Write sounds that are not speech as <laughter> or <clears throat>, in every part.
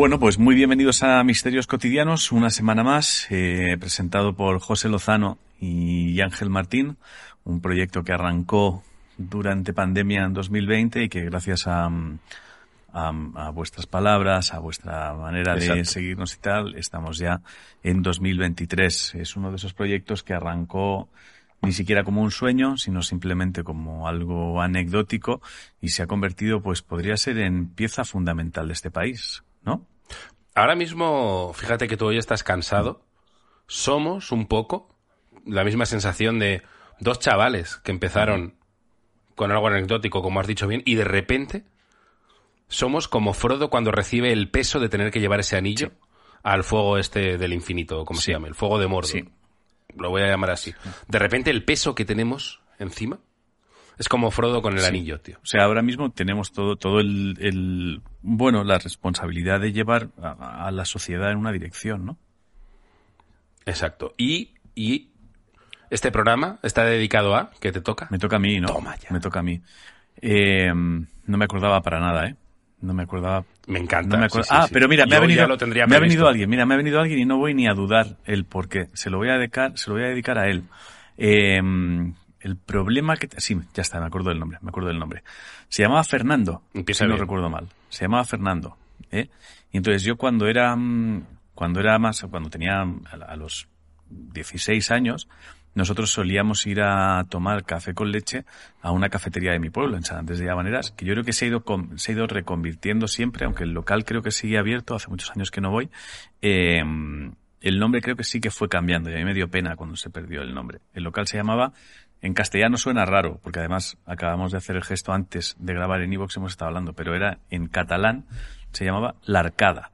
Bueno, pues muy bienvenidos a Misterios Cotidianos, una semana más, eh, presentado por José Lozano y Ángel Martín, un proyecto que arrancó durante pandemia en 2020 y que gracias a, a, vuestras palabras, a vuestra manera de seguirnos y tal, estamos ya en 2023. Es uno de esos proyectos que arrancó ni siquiera como un sueño, sino simplemente como algo anecdótico y se ha convertido, pues podría ser en pieza fundamental de este país, ¿no? Ahora mismo, fíjate que tú hoy estás cansado. Somos un poco la misma sensación de dos chavales que empezaron con algo anecdótico, como has dicho bien, y de repente somos como Frodo cuando recibe el peso de tener que llevar ese anillo al fuego este del infinito, como se llama, el fuego de Mordor. Sí lo voy a llamar así. De repente el peso que tenemos encima es como Frodo con el anillo, tío. O sea, ahora mismo tenemos todo, todo el, bueno, la responsabilidad de llevar a, la sociedad en una dirección, ¿no? Exacto. Y, y este programa está dedicado a, ¿qué te toca? Me toca a mí, ¿no? Toma ya. Me toca a mí. Eh, no me acordaba para nada, ¿eh? No me acordaba. Me encanta. ah, pero mira, me ha venido, me ha venido alguien. Mira, me ha venido alguien y no voy ni a dudar el por qué. Se lo voy a dedicar, se lo voy a dedicar a él. Em, el problema que sí, ya está, me acuerdo del nombre, me acuerdo del nombre. Se llamaba Fernando. Empieza si no recuerdo mal. Se llamaba Fernando. ¿eh? Y entonces yo cuando era mm, cuando era más cuando tenía a los 16 años nosotros solíamos ir a tomar café con leche a una cafetería de mi pueblo, en San Andrés de Llavaneras, que yo creo que se ha ido, se ha ido reconvirtiendo siempre, aunque el local creo que sigue abierto, hace muchos años que no voy. Eh, el nombre creo que sí que fue cambiando y a mí me dio pena cuando se perdió el nombre. El local se llamaba, en castellano suena raro, porque además acabamos de hacer el gesto antes de grabar en Evox, hemos estado hablando, pero era en catalán, se llamaba La Arcada.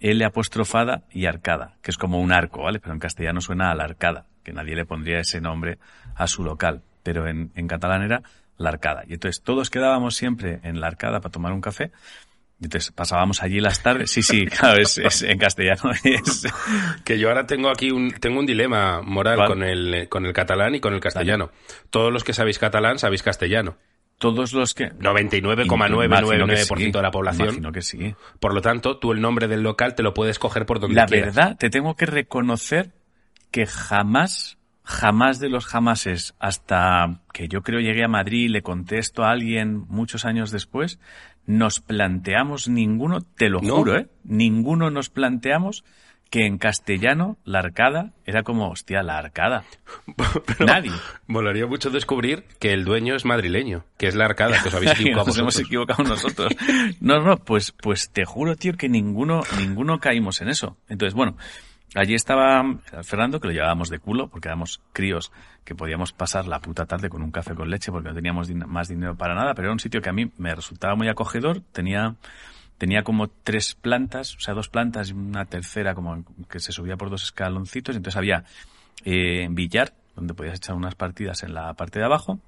L apostrofada y arcada, que es como un arco, ¿vale? Pero en castellano suena a la arcada que nadie le pondría ese nombre a su local, pero en, en catalán era la arcada. Y entonces todos quedábamos siempre en la arcada para tomar un café. Entonces pasábamos allí las tardes. Sí, sí, claro, es, en castellano. <laughs> Es... Que yo ahora tengo aquí un, tengo un dilema moral con el, con el catalán y con el castellano. Todos los que sabéis catalán sabéis castellano. Todos los que... 99,999% de la población. Imagino que sí. Por lo tanto, tú el nombre del local te lo puedes coger por donde la quieras. La verdad, te tengo que reconocer que jamás, jamás de los jamases, hasta que yo creo llegué a Madrid y le contesto a alguien muchos años después, nos planteamos ninguno, te lo juro, ¿eh? Ninguno nos planteamos que en castellano la arcada era como, hostia, la arcada. <laughs> Nadie. Molaría mucho descubrir que el dueño es madrileño, que es la arcada, que os habéis <laughs> equivocado Nos hemos equivocado nosotros. <laughs> No, no, pues, pues te juro, tío, que ninguno, ninguno caímos en eso. Entonces, bueno, Allí estaba Fernando, que lo llevábamos de culo, porque éramos críos que podíamos pasar la puta tarde con un café con leche porque no teníamos más dinero para nada, pero era un sitio que a mí me resultaba muy acogedor. Tenía, tenía como tres plantas, o sea, dos plantas y una tercera como que se subía por dos escaloncitos. Entonces había eh, billar, donde podías echar unas partidas en la parte de abajo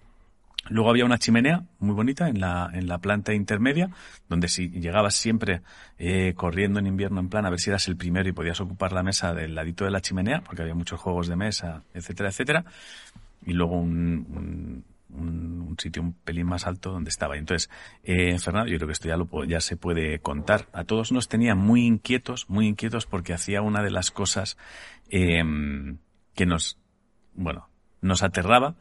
Luego había una chimenea muy bonita en la, en la planta intermedia, donde si llegabas siempre eh, corriendo en invierno en plan a ver si eras el primero y podías ocupar la mesa del ladito de la chimenea, porque había muchos juegos de mesa, etcétera, etcétera. Y luego un, un, sitio un pelín más alto donde estaba. Entonces, eh, Fernando, yo creo que esto ya, lo, ya se puede contar. A todos nos tenía muy inquietos, muy inquietos porque hacía una de las cosas eh, que nos, bueno, nos aterraba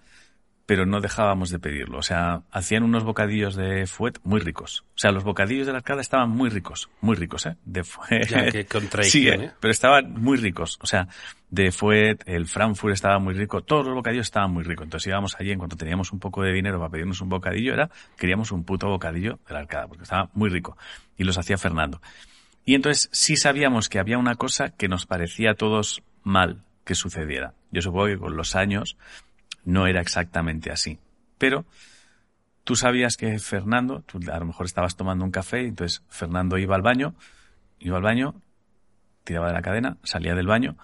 pero no dejábamos de pedirlo. O sea, hacían unos bocadillos de fuet muy ricos. O sea, los bocadillos de la arcada estaban muy ricos, muy ricos, ¿eh? De fuet. Ya, qué sí, ¿eh? pero estaban muy ricos. O sea, de fuet, el Frankfurt estaba muy rico, todos los bocadillos estaban muy ricos. Entonces íbamos allí en cuanto teníamos un poco de dinero para pedirnos un bocadillo, era, queríamos un puto bocadillo de la arcada, porque estaba muy rico. Y los hacía Fernando. Y entonces sí sabíamos que había una cosa que nos parecía a todos mal que sucediera. Yo supongo que con los años no era exactamente así. Pero tú sabías que Fernando, tú a lo mejor estabas tomando un café, entonces Fernando iba al baño, iba al baño, tiraba de la cadena, salía del baño,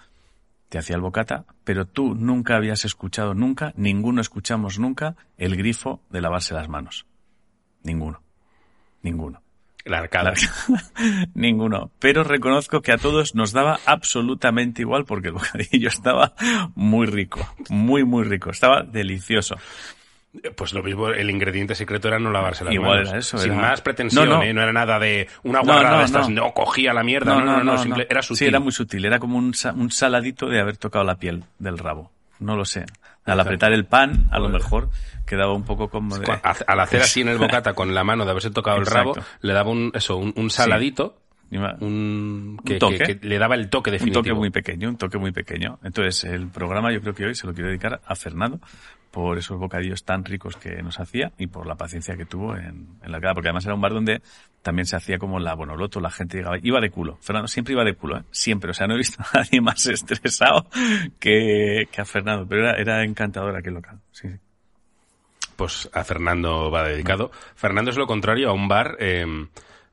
te hacía el bocata, pero tú nunca habías escuchado nunca, ninguno escuchamos nunca el grifo de lavarse las manos. Ninguno. Ninguno. La arcada. <laughs> Ninguno. Pero reconozco que a todos nos daba absolutamente igual porque el bocadillo <laughs> estaba muy rico. Muy, muy rico. Estaba delicioso. Pues lo mismo, el ingrediente secreto era no lavarse las Igual manos. era eso, Sin era- más pretensión, No, no. ¿eh? No era nada de una guarrada no, de estas, no. cogía la mierda. No, no, no, simple- era sutil. Sí, era muy sutil. Era como un, un saladito de haber tocado la piel del rabo. No lo sé. Al apretar el pan, a lo mejor quedaba un poco como de... Al hacer así en el <laughs> bocata con la mano de haberse tocado el Exacto. rabo, le daba un, eso, un, un saladito, un, que, toque. que- que le daba el toque un definitivo. toque muy pequeño, un toque muy pequeño. Entonces, el programa yo creo que hoy se lo quiero dedicar a Fernando por esos bocadillos tan ricos que nos hacía y por la paciencia que tuvo en, en la cara, porque además era un bar donde también se hacía como la bonoloto, la gente llegaba, iba de culo. Fernando siempre iba de culo, ¿eh? siempre. O sea, no he visto a nadie <laughs> más estresado que, que a Fernando, pero era, era encantador aquel local. Sí, sí. pues a Fernando va dedicado. Fernando es lo contrario a un bar eh,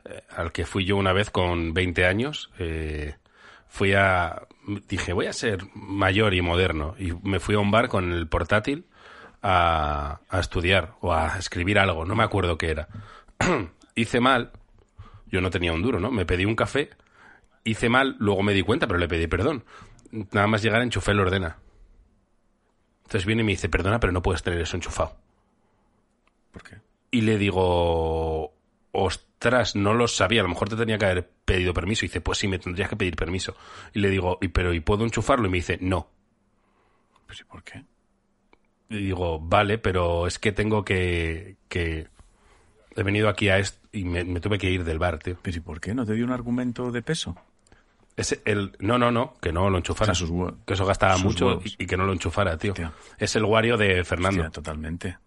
eh, al que fui yo una vez con 20 años. eh, fui a. Dije, voy a ser mayor y moderno. Y me fui a un bar con el portátil a, estudiar o a escribir algo. No me acuerdo qué era. <clears throat> Hice mal. Yo no tenía un duro, ¿no? Me pedí un café. Hice mal, luego me di cuenta, pero le pedí perdón. Nada más llegar, enchufé el ordena. Entonces viene y me dice, perdona, pero no puedes tener eso enchufado. ¿Por qué? Y le digo, ostras, no lo sabía, a lo mejor te tenía que haber pedido permiso. Y dice, pues sí, me tendrías que pedir permiso. Y le digo, ¿y pero ¿y puedo enchufarlo? Y me dice, no. Pues, ¿y por qué? Y digo, vale, pero es que tengo que... que... He venido aquí a esto y me, me tuve que ir del bar, tío. Pero ¿y por qué? ¿No te dio un argumento de peso? Es el, no, no, no, que no lo enchufara. Sus que eso gastaba mucho y, y que no lo enchufara, tío. Hostia. Es el Wario de Fernando. Hostia, totalmente.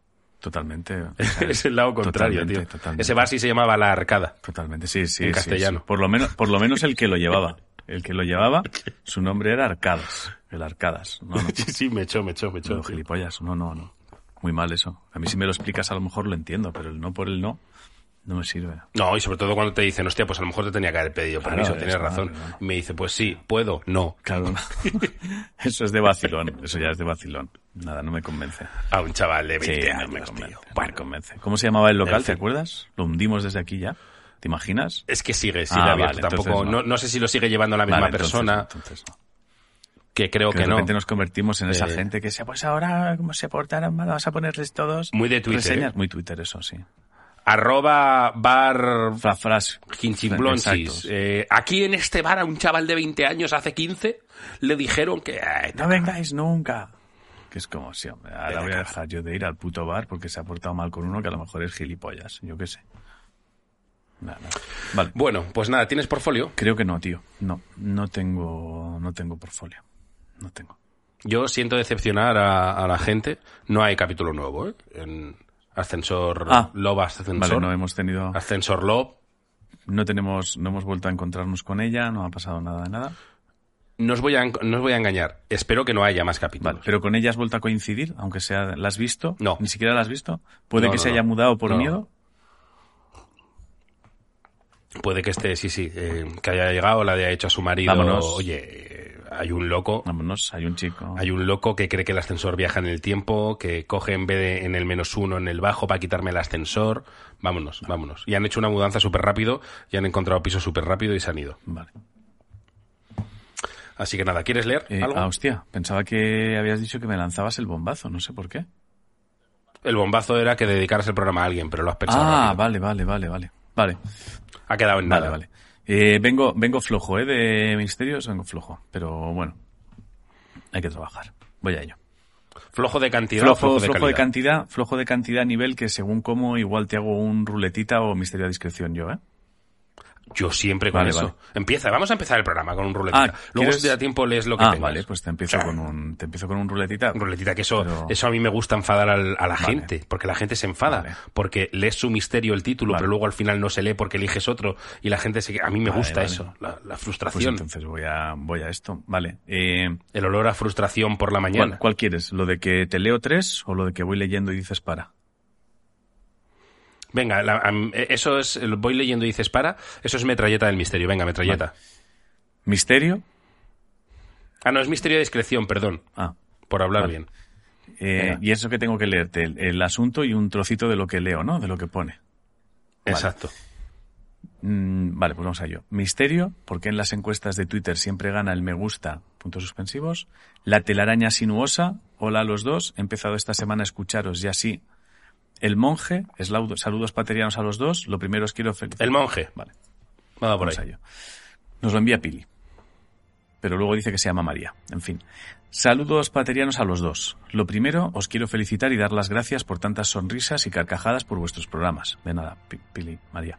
Totalmente. <laughs> es el lado contrario, Totalmente, tío. totalmente. Ese bar sí se llamaba La Arcada. Totalmente, sí, sí. En sí, castellano. sí. Por lo menos, por lo menos el que lo llevaba. El que lo llevaba, su nombre era Arcadas. El Arcadas. No, no. <laughs> Sí, sí, me echó, me echó, me echó. No, gilipollas. No, no, no. Muy mal eso. A mí si me lo explicas a lo mejor lo entiendo, pero el no por el no, no me sirve. No, y sobre todo cuando te dicen, hostia, pues a lo mejor te tenía que haber pedido Claro, permiso, es tienes razón. claro. Y me dice, pues sí, puedo, no. Claro, no. <laughs> eso es de vacilón. Eso ya es de vacilón. Nada, no me convence. A un chaval de 20 Sí, no años, me tío. convence. no me convence. ¿Cómo se llamaba el local? ¿Te acuerdas? Lo hundimos desde aquí ya. ¿Te imaginas? es que sigue, sigue Ah, abierto. vale, Tampoco, no. no. No, sé si lo sigue llevando la misma Vale, entonces persona, no, entonces no. que creo que que, de no. repente nos convertimos en esa Eh, gente que sea, pues ahora, como se portaron mal, vamos a ponerles todos Muy de Twitter, reseñas. ¿eh? Muy Twitter, eso sí. Arroba bar Fra- fras- Quinchimblonsis. Exactos. Eh, aquí en este bar a un chaval de 20 años hace 15 le dijeron que... ay, No vengáis nunca. Que es como, sí, hombre, ahora voy a dejar yo de ir al puto bar porque se ha portado mal con uno que a lo mejor es gilipollas. Yo qué sé. Nada, nada. Vale. Bueno, pues nada, ¿tienes portfolio? Creo que no, tío. No, no tengo, no tengo portfolio. No tengo. Yo siento decepcionar a, a la gente. No hay capítulo nuevo, ¿eh? En Ascensor Ah. Love, Ascensor, Vale, no hemos tenido, Ascensor Love. no tenemos, no hemos vuelto a encontrarnos con ella, no ha pasado nada de nada. No os, voy a, no os voy a engañar. Espero que no haya más capítulos. Vale, pero con ella has vuelto a coincidir, aunque sea, ¿la has visto? No. Ni siquiera la has visto. Puede No, que no, se haya mudado por miedo. Puede que esté, sí, sí, eh, que haya llegado, le haya hecho a su marido. Vámonos. Oye, hay un loco. Vámonos, hay un chico. Hay un loco que cree que el ascensor viaja en el tiempo, que coge en vez de en el menos uno en el bajo para quitarme el ascensor. Vámonos, vámonos. Y han hecho una mudanza súper rápido y han encontrado piso súper rápido y se han ido. Vale. Así que nada, ¿quieres leer Eh, algo? ah, hostia, pensaba que habías dicho que me lanzabas el bombazo, no sé por qué. El bombazo era que dedicaras el programa a alguien, pero lo has pensado Ah, rápido. vale, vale, vale, vale. Vale, Ha quedado en vale, nada. vale. Eh, vengo, vengo flojo, ¿eh? De misterios, vengo flojo. Pero bueno, hay que trabajar. Voy a ello. Flojo de cantidad Flojo, flojo de flojo de cantidad, flojo de cantidad a nivel que según cómo igual te hago un ruletita o misterio a discreción yo, ¿eh? Yo siempre con Vale, eso. vale. Empieza, vamos a empezar el programa con un ruletita. Ah, Luego ¿quieres? si te da tiempo lees lo que Ah, tengas. vale, pues te empiezo con un, te empiezo con un ruletita. Un ruletita, que eso, Pero- eso a mí me gusta enfadar al- a la gente, porque la gente se enfada, porque lees su misterio el título, pero luego al final no se lee porque eliges otro y la gente se... A mí me gusta eso, la, la Pues frustración, entonces voy a, voy a esto. Vale. Eh, el olor a frustración por la ¿cuál, mañana. cuál quieres? ¿Lo de que te leo tres o lo de que voy leyendo y dices para? Venga, la- eh, eso es, voy leyendo y dices para, eso es metralleta del misterio, venga, metralleta. ¿Misterio? Ah, no, es misterio de discreción, perdón, Ah. por hablar Vale. bien. Eh, y eso que tengo que leerte, el, el asunto y un trocito de lo que leo, ¿no? De lo que pone. Exacto. Mm, vale, pues vamos a ello. Misterio, porque en las encuestas de Twitter siempre gana el me gusta, puntos suspensivos. La telaraña sinuosa, hola a los dos, he empezado esta semana a escucharos y así El monje, saludos paterianos a los dos. Lo primero os quiero felicitar. El monje. Vale, Vamos por vamos ahí. Nos lo envía Pili. Pero luego dice que se llama María. En fin. Saludos paterianos a los dos. Lo primero, os quiero felicitar y dar las gracias por tantas sonrisas y carcajadas por vuestros programas. De nada, Pi- Pili, María.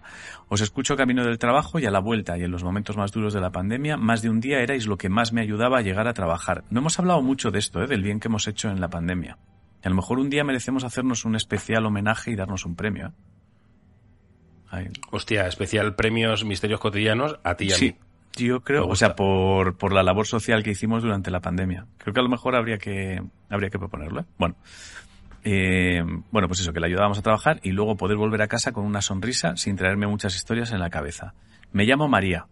Os escucho camino del trabajo y a la vuelta y en los momentos más duros de la pandemia, más de un día erais lo que más me ayudaba a llegar a trabajar. No hemos hablado mucho de esto, ¿eh? del bien que hemos hecho en la pandemia. Y a lo mejor un día merecemos hacernos un especial homenaje y darnos un premio. ¿eh? Ahí. Hostia, especial premios misterios cotidianos a ti y a Sí, mí. yo creo, o sea, por, por la labor social que hicimos durante la pandemia. Creo que a lo mejor habría que, habría que proponerlo. ¿eh? Bueno. Eh, bueno, pues eso, que le ayudábamos a trabajar y luego poder volver a casa con una sonrisa sin traerme muchas historias en la cabeza. Me llamo María.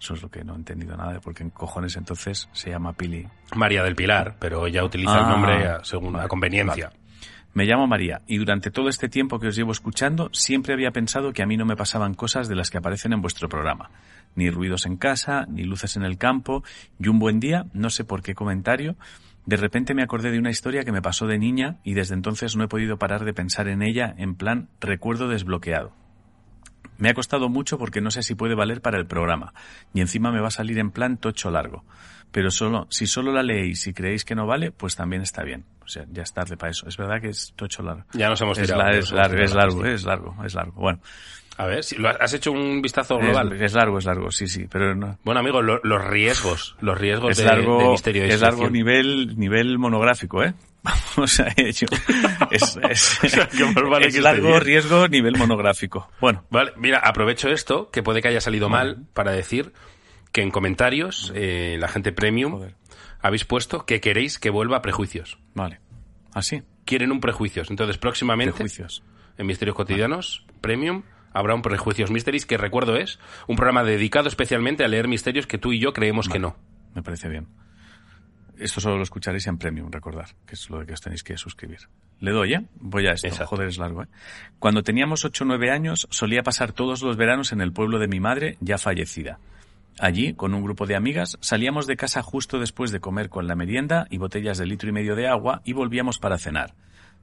Eso es lo que no he entendido nada de por qué en cojones entonces se llama Pili. María del Pilar, pero ella utiliza el Ah, nombre a- según vale, la conveniencia. vale. Me llamo María y durante todo este tiempo que os llevo escuchando siempre había pensado que a mí no me pasaban cosas de las que aparecen en vuestro programa. Ni ruidos en casa, ni luces en el campo, y un buen día, no sé por qué comentario, de repente me acordé de una historia que me pasó de niña y desde entonces no he podido parar de pensar en ella en plan recuerdo desbloqueado. Me ha costado mucho porque no sé si puede valer para el programa. Y encima me va a salir en plan tocho largo. Pero solo, si solo la leéis y creéis que no vale, pues también está bien. O sea, ya es tarde para eso. Es verdad que es tocho largo. Ya nos hemos Es, tirado. la- es hemos largo, es la largo, es largo, es largo. Bueno, A ver, si lo has- hecho un vistazo global. es, es largo, es largo, sí, sí. Pero no, Bueno, amigo, lo- los riesgos, los riesgos es de, largo, de misterio de es largo nivel, nivel monográfico, ¿eh? <laughs> Vamos a ello. Es, es, <laughs> sea, que más vale es que esté largo riesgo nivel monográfico. Bueno, Vale, mira, aprovecho esto, que puede que haya salido mal, para decir que en comentarios, eh, la gente premium, Joder. habéis puesto que queréis que vuelva a prejuicios. vale. Así, Quieren un prejuicios. Entonces, próximamente, prejuicios. en Misterios Cotidianos, Premium, habrá un Prejuicios Mysteries, que recuerdo es un programa dedicado especialmente a leer misterios que tú y yo creemos que no. Me parece bien. Esto solo lo escucharéis en Premium, recordar, que es lo de que os tenéis que suscribir. Le doy, ¿eh? Voy a esto. Exacto. Joder, es largo, ¿eh? Cuando teníamos 8 o 9 años, solía pasar todos los veranos en el pueblo de mi madre, ya fallecida. Allí, con un grupo de amigas, salíamos de casa justo después de comer con la merienda y botellas de litro y medio de agua y volvíamos para cenar.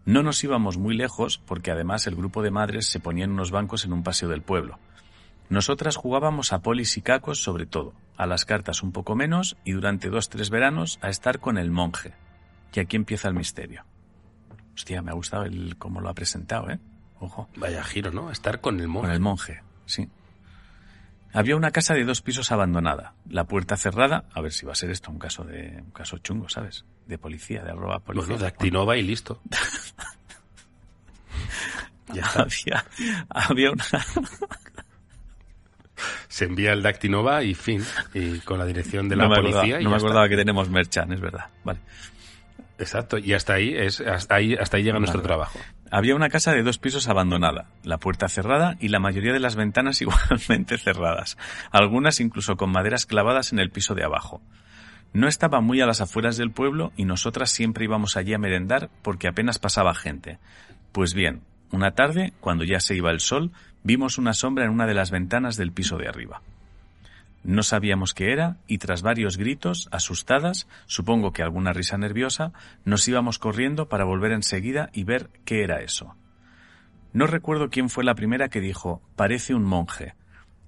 No nos íbamos muy lejos porque además el grupo de madres se ponía en unos bancos en un paseo del pueblo. Nosotras jugábamos a polis y cacos sobre todo, a las cartas un poco menos y durante dos tres veranos a estar con el monje. Y aquí empieza el misterio. Hostia, me ha gustado el cómo lo ha presentado, ¿eh? Ojo. Vaya giro, ¿no? Estar con el Con monje. el monje, sí. Había una casa de dos pisos abandonada, la puerta cerrada, a ver si va a ser esto un caso de un caso chungo, ¿sabes? De policía, de arroba policía. Bueno, de Actinova y listo. <laughs> ya está. había, había una <laughs> Se envía el Dactinova y fin. Y con la dirección de la no me policía. acordaba, y no me está. acordaba que tenemos merchan, es verdad. Vale. Exacto. Y hasta ahí es hasta ahí, hasta ahí llega nuestro Vale. trabajo. Había una casa de dos pisos abandonada, la puerta cerrada y la mayoría de las ventanas <laughs> igualmente cerradas, algunas incluso con maderas clavadas en el piso de abajo. No estaba muy a las afueras del pueblo y nosotras siempre íbamos allí a merendar porque apenas pasaba gente. Pues bien, una tarde, cuando ya se iba el sol, vimos una sombra en una de las ventanas del piso de arriba. No sabíamos qué era y tras varios gritos, asustadas, supongo que alguna risa nerviosa, nos íbamos corriendo para volver enseguida y ver qué era eso. No recuerdo quién fue la primera que dijo, parece un monje.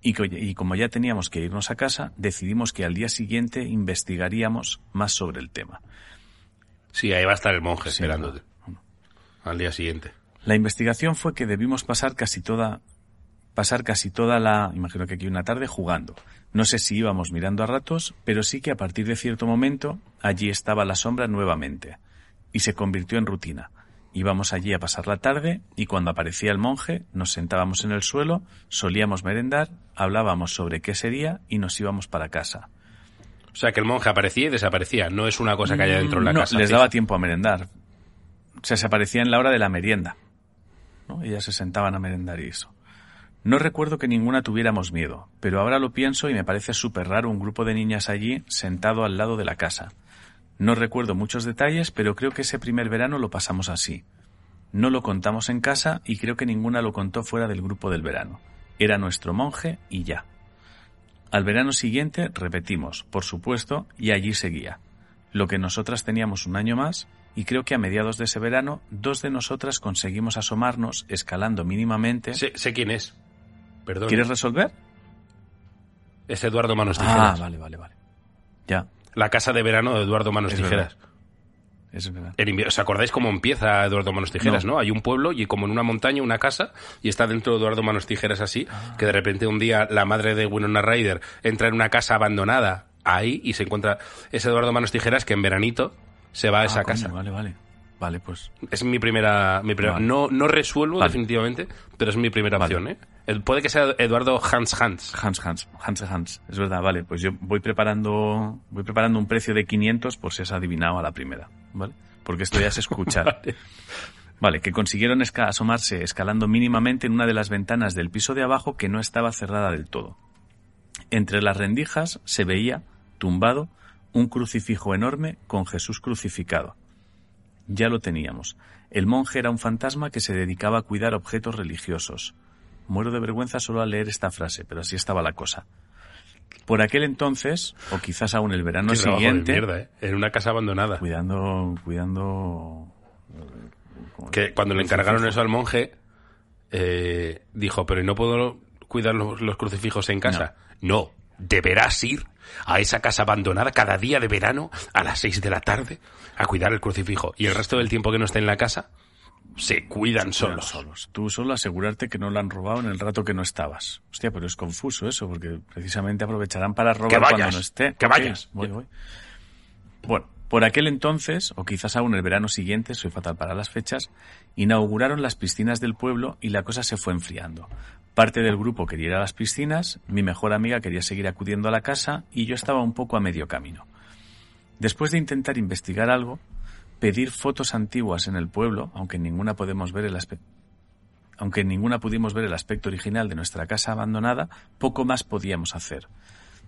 Y, y como ya teníamos que irnos a casa, decidimos que al día siguiente investigaríamos más sobre el tema. Sí, ahí va a estar el monje Sí, esperándote. Al día siguiente. La investigación fue que debimos pasar casi toda pasar casi toda la, imagino que aquí una tarde jugando. No sé si íbamos mirando a ratos, pero sí que a partir de cierto momento allí estaba la sombra nuevamente y se convirtió en rutina. Íbamos allí a pasar la tarde y cuando aparecía el monje nos sentábamos en el suelo, solíamos merendar, hablábamos sobre qué sería y nos íbamos para casa. O sea, que el monje aparecía y desaparecía. No es una cosa que haya dentro de la no, casa. les daba tiempo a merendar. O sea, se aparecía en la hora de la merienda. ¿no? Ellas se sentaban a merendar y eso. No recuerdo que ninguna tuviéramos miedo, pero ahora lo pienso y me parece súper raro un grupo de niñas allí sentado al lado de la casa. No recuerdo muchos detalles, pero creo que ese primer verano lo pasamos así. No lo contamos en casa y creo que ninguna lo contó fuera del grupo del verano. Era nuestro monje y ya. Al verano siguiente repetimos, por supuesto, y allí seguía. Lo que nosotras teníamos un año más, y creo que a mediados de ese verano dos de nosotras conseguimos asomarnos escalando mínimamente. Sé, sé quién es. Perdón. ¿Quieres resolver? Es Eduardo Manos Ah, Tijeras. vale, vale, vale. Ya, La casa de verano de Eduardo Manos Es Tijeras. es verdad. ¿Os acordáis cómo empieza Eduardo Manos Tijeras, no. No. Hay un pueblo y como en una montaña una casa y está dentro de Eduardo Manos Tijeras así, Ah. que de repente un día la madre de Winona Ryder entra en una casa abandonada ahí y se encuentra ese Eduardo Manos Tijeras que en veranito se va a esa Ah, coño, casa. Vale, vale. Vale, pues. Es mi primera... Mi primera Vale. no, no resuelvo Vale. definitivamente, pero es mi primera Vale. opción. ¿eh? El- puede que sea Eduardo Hans Hans. Hans, Hans, Hans, Hans. Es verdad, vale. Pues yo voy preparando, voy preparando un precio de 500 por si has adivinado a la primera, ¿vale? Porque esto ya es escuchar. <laughs> Vale, que consiguieron esca- asomarse escalando mínimamente en una de las ventanas del piso de abajo que no estaba cerrada del todo. Entre las rendijas se veía, tumbado, un crucifijo enorme con Jesús crucificado. Ya lo teníamos. El monje era un fantasma que se dedicaba a cuidar objetos religiosos. Muero de vergüenza solo al leer esta frase, pero así estaba la cosa. Por aquel entonces, o quizás aún el verano Qué trabajo de siguiente, mierda, ¿eh? En una casa abandonada. cuidando, cuidando. Que cuando le encargaron eso al monje, eh, dijo, pero ¿y no puedo cuidar los, los crucifijos en casa? No. Deberás ir a esa casa abandonada cada día de verano a las 6 de la tarde a cuidar el crucifijo. Y el resto del tiempo que no esté en la casa, se cuidan solos. solos. Tú solo asegurarte que no lo han robado en el rato que no estabas. Hostia, pero es confuso eso, porque precisamente aprovecharán para robar vayas, cuando no esté. que vayas. voy, voy. Bueno, por aquel entonces, o quizás aún el verano siguiente, soy fatal para las fechas, inauguraron las piscinas del pueblo y la cosa se fue enfriando. Parte del grupo quería ir a las piscinas, mi mejor amiga quería seguir acudiendo a la casa y yo estaba un poco a medio camino. Después de intentar investigar algo, pedir fotos antiguas en el pueblo, aunque ninguna podemos ver el aspecto aunque en ninguna pudimos ver el aspecto original de nuestra casa abandonada, poco más podíamos hacer.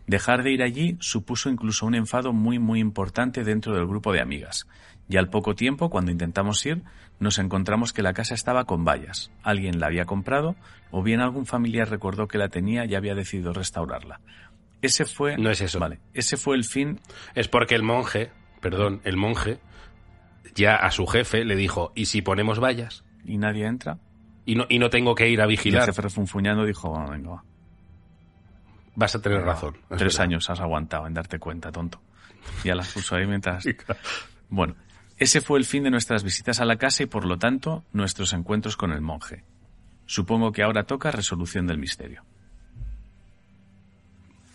Dejar de ir allí supuso incluso un enfado muy muy importante dentro del grupo de amigas. Y al poco tiempo, cuando intentamos ir, nos encontramos que la casa estaba con vallas. Alguien la había comprado o bien algún familiar recordó que la tenía y había decidido restaurarla. Ese fue No es eso. Vale, ese fue el fin Es porque el monje, perdón, el monje, ya a su jefe le dijo, ¿y si ponemos vallas? y nadie entra. Y no, y no tengo que ir a Y el vigilar. jefe refunfuñando dijo, bueno, venga, va. Vas a tener razón. es Tres verdad. años has aguantado en darte cuenta, tonto. Ya las puso ahí mientras... Bueno, ese fue el fin de nuestras visitas a la casa y por lo tanto nuestros encuentros con el monje. Supongo que ahora toca resolución del misterio.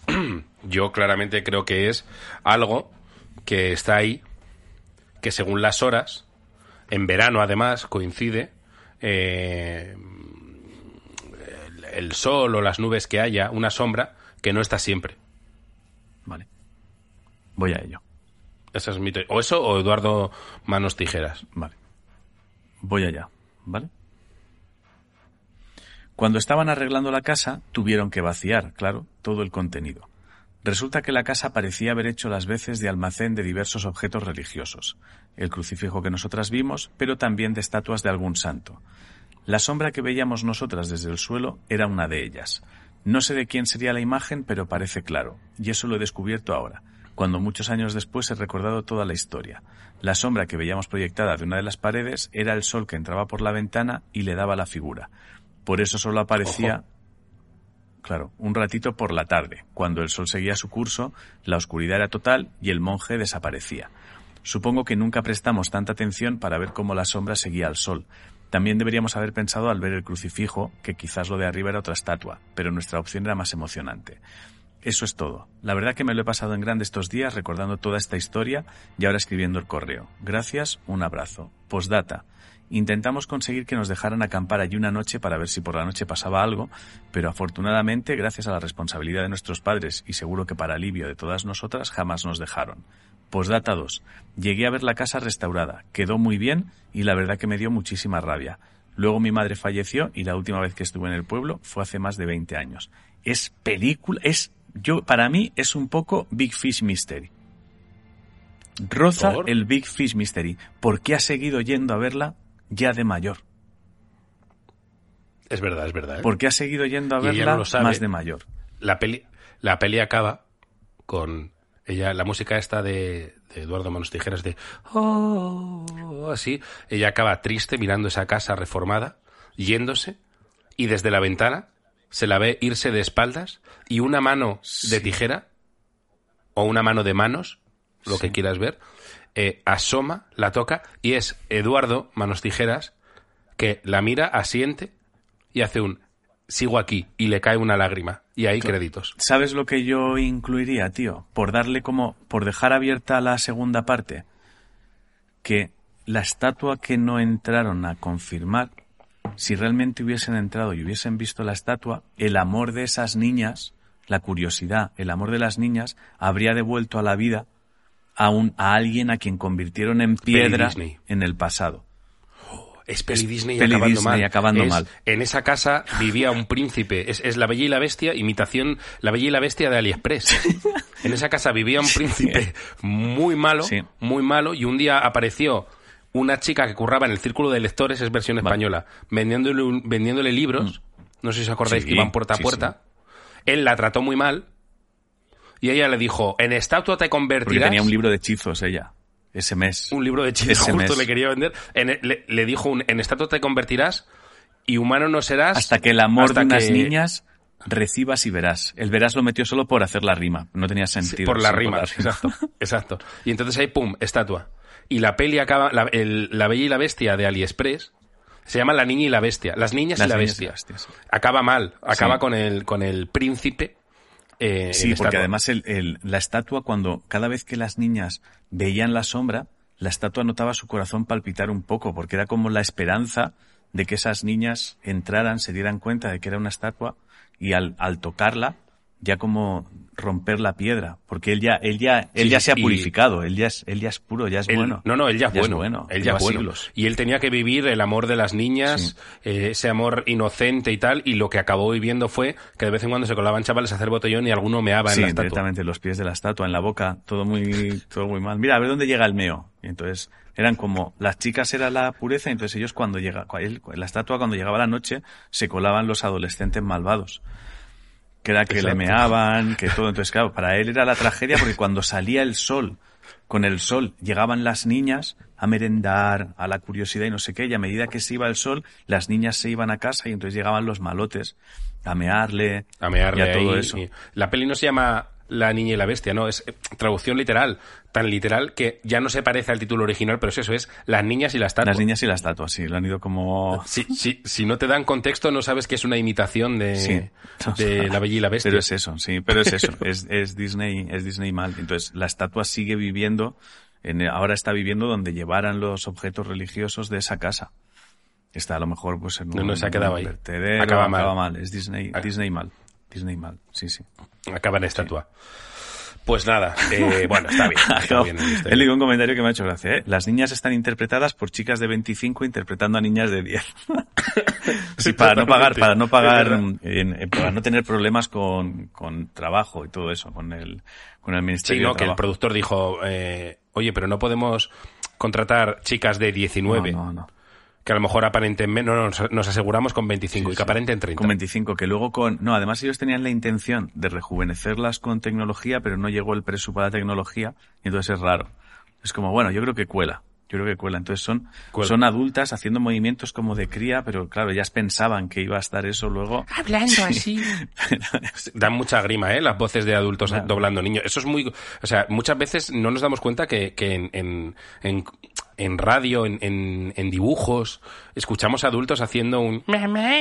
<clears throat> Yo claramente creo que es algo que está ahí, que según las horas, en verano además coincide eh, el, el sol o las nubes que haya, una sombra que no está siempre. Vale. Voy a ello. Esa es mi o eso o Eduardo Manos Tijeras. Vale. Voy allá. ¿Vale? Cuando estaban arreglando la casa, tuvieron que vaciar, claro, todo el contenido. Resulta que la casa parecía haber hecho las veces de almacén de diversos objetos religiosos, el crucifijo que nosotras vimos, pero también de estatuas de algún santo. La sombra que veíamos nosotras desde el suelo era una de ellas. No sé de quién sería la imagen, pero parece claro, y eso lo he descubierto ahora, cuando muchos años después he recordado toda la historia. La sombra que veíamos proyectada de una de las paredes era el sol que entraba por la ventana y le daba la figura. Por eso solo aparecía, claro, un ratito por la tarde. Cuando el sol seguía su curso, la oscuridad era total y el monje desaparecía. Supongo que nunca prestamos tanta atención para ver cómo la sombra seguía al sol. También deberíamos haber pensado al ver el crucifijo que quizás lo de arriba era otra estatua, pero nuestra opción era más emocionante. Eso es todo. La verdad que me lo he pasado en grande estos días recordando toda esta historia y ahora escribiendo el correo. Gracias, un abrazo. Postdata. Intentamos conseguir que nos dejaran acampar allí una noche para ver si por la noche pasaba algo, pero afortunadamente, gracias a la responsabilidad de nuestros padres y seguro que para alivio de todas nosotras, jamás nos dejaron. Postdata 2. Llegué a ver la casa restaurada, quedó muy bien y la verdad que me dio muchísima rabia. Luego mi madre falleció y la última vez que estuve en el pueblo fue hace más de 20 años. Es película, es, yo, para mí es un poco Big Fish Mystery. Roza ¿Por? el Big Fish Mystery. ¿Por qué ha seguido yendo a verla ya de mayor? Es verdad, es verdad. ¿eh? ¿Por qué ha seguido yendo a verla no más de mayor? La peli, la peli acaba con ella, la música esta de, de Eduardo Manos Tijeras de oh, así, ella acaba triste mirando esa casa reformada, yéndose, y desde la ventana se la ve irse de espaldas y una mano de tijera o una mano de manos, lo que quieras ver, eh, asoma, la toca y es Eduardo Manos Tijeras que la mira, asiente y hace un sigo aquí y le cae una lágrima y hay créditos. ¿Sabes lo que yo incluiría, tío? Por darle como, por dejar abierta la segunda parte, que la estatua que no entraron a confirmar, si realmente hubiesen entrado y hubiesen visto la estatua, el amor de esas niñas, la curiosidad, el amor de las niñas, habría devuelto a la vida a, un, a alguien a quien convirtieron en piedra en el pasado. Es peli Disney, peli acabando, Disney mal. acabando Es- mal. En esa casa vivía un príncipe. Es, es La Bella y la Bestia, imitación La Bella y la Bestia de AliExpress. en esa casa vivía un príncipe muy malo, Sí. muy malo, y un día apareció una chica que curraba en el círculo de lectores, es versión española, vendiéndole, un- vendiéndole libros. No sé si os acordáis Sí, que iban puerta a puerta. Él la trató muy mal. Y ella le dijo, en estatua te Porque convertirás. tenía un libro de hechizos ella, ese mes. un libro de Ese justo mes. le quería vender. En- le, le dijo, un, en estatua te convertirás y humano no serás. Hasta que el amor de unas que- niñas recibas y verás. El verás lo metió solo por hacer la rima. No tenía Sí, sentido. por la rima, exacto, exacto. Y entonces ahí, pum, estatua. Y la peli acaba, la, el- la Bella y la Bestia de AliExpress, se llama La Niña y la Bestia. Las Niñas Las y la niñas y Bestia. la bestia, sí. Acaba mal, acaba Sí. con el, con el príncipe. Eh, Sí, porque además el, el- la estatua, cuando cada vez que las niñas veían la sombra, la estatua notaba su corazón palpitar un poco, porque era como la esperanza de que esas niñas entraran, se dieran cuenta de que era una estatua y al, al tocarla, ya como romper la piedra, porque él ya, él ya, él Sí, ya se ha purificado, él ya es, él ya es puro, ya es Él- bueno. No, no, él ya es Ya es bueno. bueno, Él ya es bueno. siglos. Y él tenía que vivir el amor de las niñas, eh, ese amor inocente y tal, y lo que acabó viviendo fue que de vez en cuando se colaban chavales a hacer botellón y alguno meaba Sí, en la estatua. directamente los pies de la estatua, en la boca, todo muy, todo muy mal. Mira, a ver dónde llega el meo. Y entonces eran como, las chicas era la pureza, entonces ellos cuando llega, la estatua cuando llegaba la noche, se colaban los adolescentes malvados. Que era que le Exacto. meaban, que todo. Entonces, claro, para él era la tragedia porque <laughs> cuando salía el sol, con el sol, llegaban las niñas a merendar, a la curiosidad y no sé qué, y a medida que se iba el sol, las niñas se iban a casa y entonces llegaban los malotes a mearle, a mearle y a todo ahí, eso. y- La peli no se llama La niña y la bestia, no, es eh, traducción literal, tan literal que ya no se parece al título original, pero es eso, es Las niñas y la estatua. Las niñas y la estatua, sí, lo han ido como... Si, si, si no te dan contexto, no sabes que es una imitación de, Sí. de <laughs> La Bella y la Bestia. Pero es eso, sí, pero es eso, <laughs> es, es Disney, es Disney mal. Entonces, la estatua sigue viviendo, en, ahora está viviendo donde llevaran los objetos religiosos de esa casa. Está a lo mejor pues en un, No, no, se ha quedado ahí. vertedero, Acaba mal. Es Disney, Ah. Disney mal. Disney mal, sí, sí. Acaba en estatua. Pues nada, eh, <laughs> bueno, está bien. Está bien está He leído un comentario que me ha hecho gracia, ¿eh? Las niñas están interpretadas por chicas de 25 interpretando a niñas de 10. <laughs> sí, para no pagar, para no pagar, para no tener problemas con, con trabajo y todo eso, con el, con el Sí, Ministerio no, de que el productor dijo, eh, oye, pero no podemos contratar chicas de 19, No, no, no. Que a lo mejor aparenten menos, no, nos, nos aseguramos con 25 Sí, y que sí. aparenten 30. Con 25, que luego con... No, además ellos tenían la intención de rejuvenecerlas con tecnología, pero no llegó el presupuesto para la tecnología, y entonces es raro. Es como, bueno, yo creo que cuela. Yo creo que cuela. Entonces son, Cuela. son adultas haciendo movimientos como de cría, pero claro, ellas pensaban que iba a estar eso luego. Hablando así. <laughs> Dan mucha grima, ¿eh? Las voces de adultos Claro. doblando niños. Eso es muy... O sea, muchas veces no nos damos cuenta que, que en, en, en, en radio, en, en, en dibujos, escuchamos adultos haciendo un...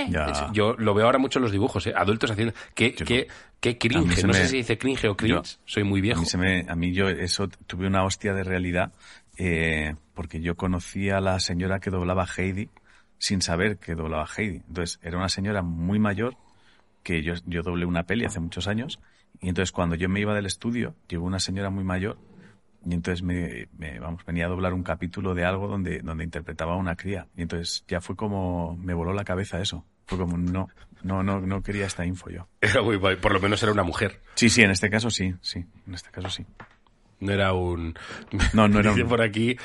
Ya. Yo lo veo ahora mucho en los dibujos, ¿eh? Adultos haciendo... ¿Qué, qué, qué A cringe? No sé si dice cringe o cringe. Yo- Soy muy A viejo. mí, se me, a mí yo eso tuve una hostia de realidad eh, porque yo conocí a la señora que doblaba Heidi sin saber que doblaba Heidi. Entonces era una señora muy mayor que yo, yo doblé una peli hace muchos años y entonces cuando yo me iba del estudio llegó una señora muy mayor y entonces me, me, vamos venía a doblar un capítulo de algo donde donde interpretaba a una cría y entonces ya fue como me voló la cabeza eso fue como no no no no quería esta info yo <laughs> Era muy. Por lo menos era una mujer. sí sí en este caso sí sí en este caso sí No era un... No, no era <laughs> un- por aquí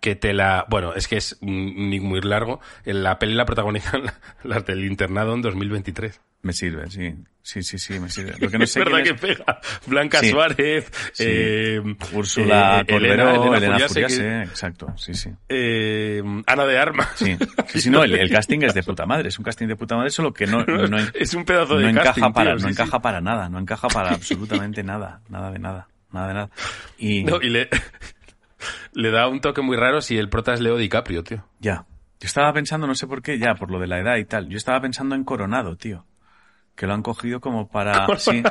que te la... Bueno, es que es un nick muy largo. En la peli la protagonizan <laughs> las del internado en 2023. Me sirve, sí. Sí, sí, sí, me sirve. Lo que no <laughs> sé ¿Verdad que es- pega? Blanca Sí. Suárez, Sí. eh, Úrsula eh, Corberó, Elena, Elena Furiase, Furiase, que- exacto, sí, sí. eh, Ana de Armas. Sí, <laughs> sí, sí, no, el, el casting es de puta madre, es un casting de puta madre, solo que no, <laughs> no, no- es un pedazo de no encaja casting, para, tío, no encaja para nada, no encaja para absolutamente nada, nada de nada, nada de nada. Y No, y le, le da un toque muy raro si el prota es Leo DiCaprio, tío. ya, yo estaba pensando, no sé por qué, ya, por lo de la edad y tal, yo estaba pensando en Coronado, tío, que lo han cogido como para, <laughs> sí,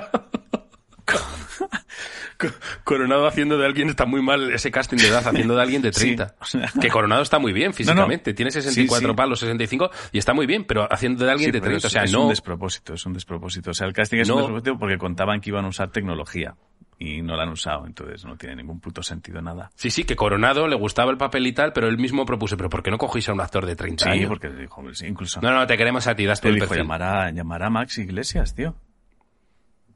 Coronado haciendo de alguien está muy mal ese casting de edad, haciendo de alguien de <laughs> Sí, 30. o sea- Que Coronado está muy bien físicamente, tiene 64 Sí, sí. palos, 65 y está muy bien, pero haciendo de alguien de pero 30, o es, sea, es no un despropósito, es un despropósito. O sea, el casting es No. un despropósito porque contaban que iban a usar tecnología y no la han usado, entonces no tiene ningún puto sentido nada. Sí, sí, que Coronado le gustaba el papel y tal, pero él mismo propuso, pero ¿por qué no cogéis a un actor de 30 Sí, años? porque dijo, sí, incluso No, no, te queremos a ti, das el dijo perfil. llamar a, llamar a Max Iglesias, tío.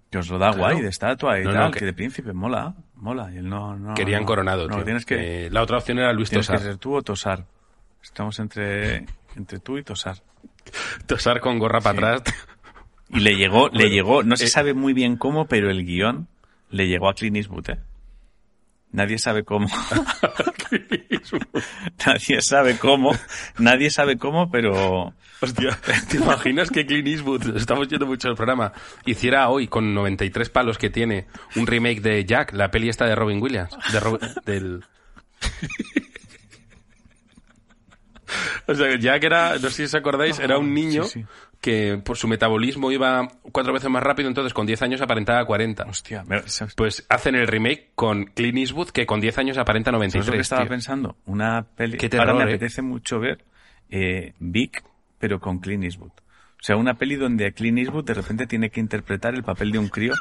Que os lo da Claro. guay de estatua y No, no, tal, que- que... de príncipe, mola, mola. Y él no, no Querían Coronado, tío. tienes que, Eh, la otra opción era Luis tienes que Tosar. ser tú o Tosar. Estamos entre, entre tú y Tosar. Tosar con gorra para atrás. Y le llegó, le llegó, no se eh, sabe muy bien cómo, pero el guion le llegó a Clint Eastwood, ¿eh? Nadie sabe cómo. <laughs> <laughs> nadie sabe cómo. Nadie sabe cómo, pero... Hostia, ¿te imaginas que Clint Eastwood, estamos yendo mucho al programa, hiciera hoy, con 93 palos que tiene, un remake de Jack, la peli esta de Robin Williams? De Rob- del... <laughs> O sea, Jack era, no sé si os acordáis, era un niño Sí, sí. Que por su metabolismo iba cuatro veces más rápido, entonces con 10 años aparentaba 40. Hostia, me- ¿sabes Pues hacen el remake con Clint Eastwood que con 10 años aparenta ¿sabes lo que 93. estaba tío. pensando? Una peli... Ahora me ¿eh? apetece mucho ver eh, Vic, pero con Clint Eastwood. O sea, una peli donde Clint Eastwood de repente tiene que interpretar el papel de un crío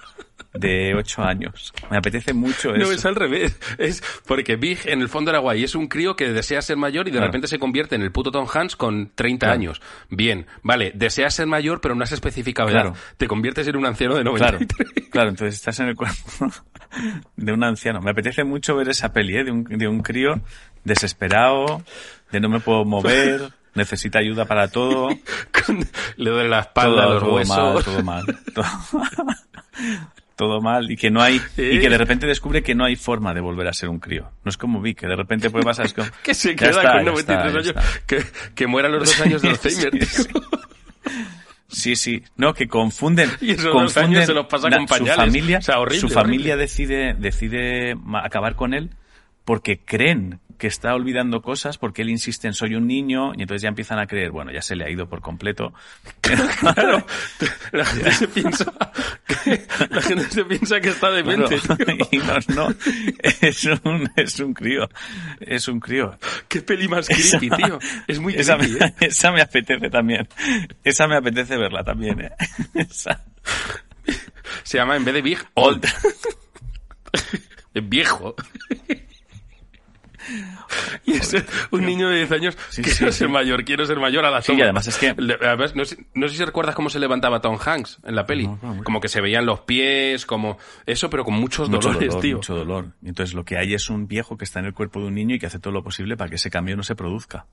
de 8 años. Me apetece mucho eso. No, es al revés. Es porque Big en el fondo era guay. Es un crío que desea ser mayor y de Claro. repente se convierte en el puto Tom Hanks con 30 Claro. años. Bien, vale, deseas ser mayor pero no has especificado edad. Claro. Te conviertes en un anciano de Claro, 93. claro, entonces estás en el cuerpo <laughs> de un anciano. Me apetece mucho ver esa peli, ¿eh? de, un, de un crío desesperado, de no me puedo mover, <laughs> necesita ayuda para todo. <laughs> Le duele la espalda, todo, los todo huesos. mal, todo mal. Todo, <laughs> todo mal y que no hay y que de repente descubre que no hay forma de volver a ser un crío. No es como Vic, que de repente puede pasar es como, <laughs> Que se queda está, con ya 93 está, años. Que, que muera a los dos años de Alzheimer, Sí, tío. Sí, sí. No, que confunden. Y esos confunden años se los pasa con su pañales. familia, O sea, horrible, su horrible. familia decide, decide acabar con él porque creen que está olvidando cosas porque él insiste en soy un niño y entonces ya empiezan a creer, bueno, ya se le ha ido por completo. <laughs> Claro, la gente se piensa que, la gente se piensa que está demente. Claro, y no, no, es un, es un crío, es un crío. Qué peli más creepy, Esa- tío. Es muy esa, creepy, me, ¿eh? esa me apetece también. Esa me apetece verla también, ¿eh? <laughs> Esa. Se llama en vez de Big, Old. <laughs> Es viejo. <laughs> Y es un niño de 10 años. Sí, quiero sí, ser sí. mayor, quiero ser mayor a la Sí, toma. y además es que- además, no, sé, no sé si recuerdas cómo se levantaba Tom Hanks en la peli. No, no, no. como que se veían los pies, como eso, pero con muchos Mucho dolores, dolor, tío. mucho dolor. Entonces lo que hay es un viejo que está en el cuerpo de un niño y que hace todo lo posible para que ese cambio no se produzca.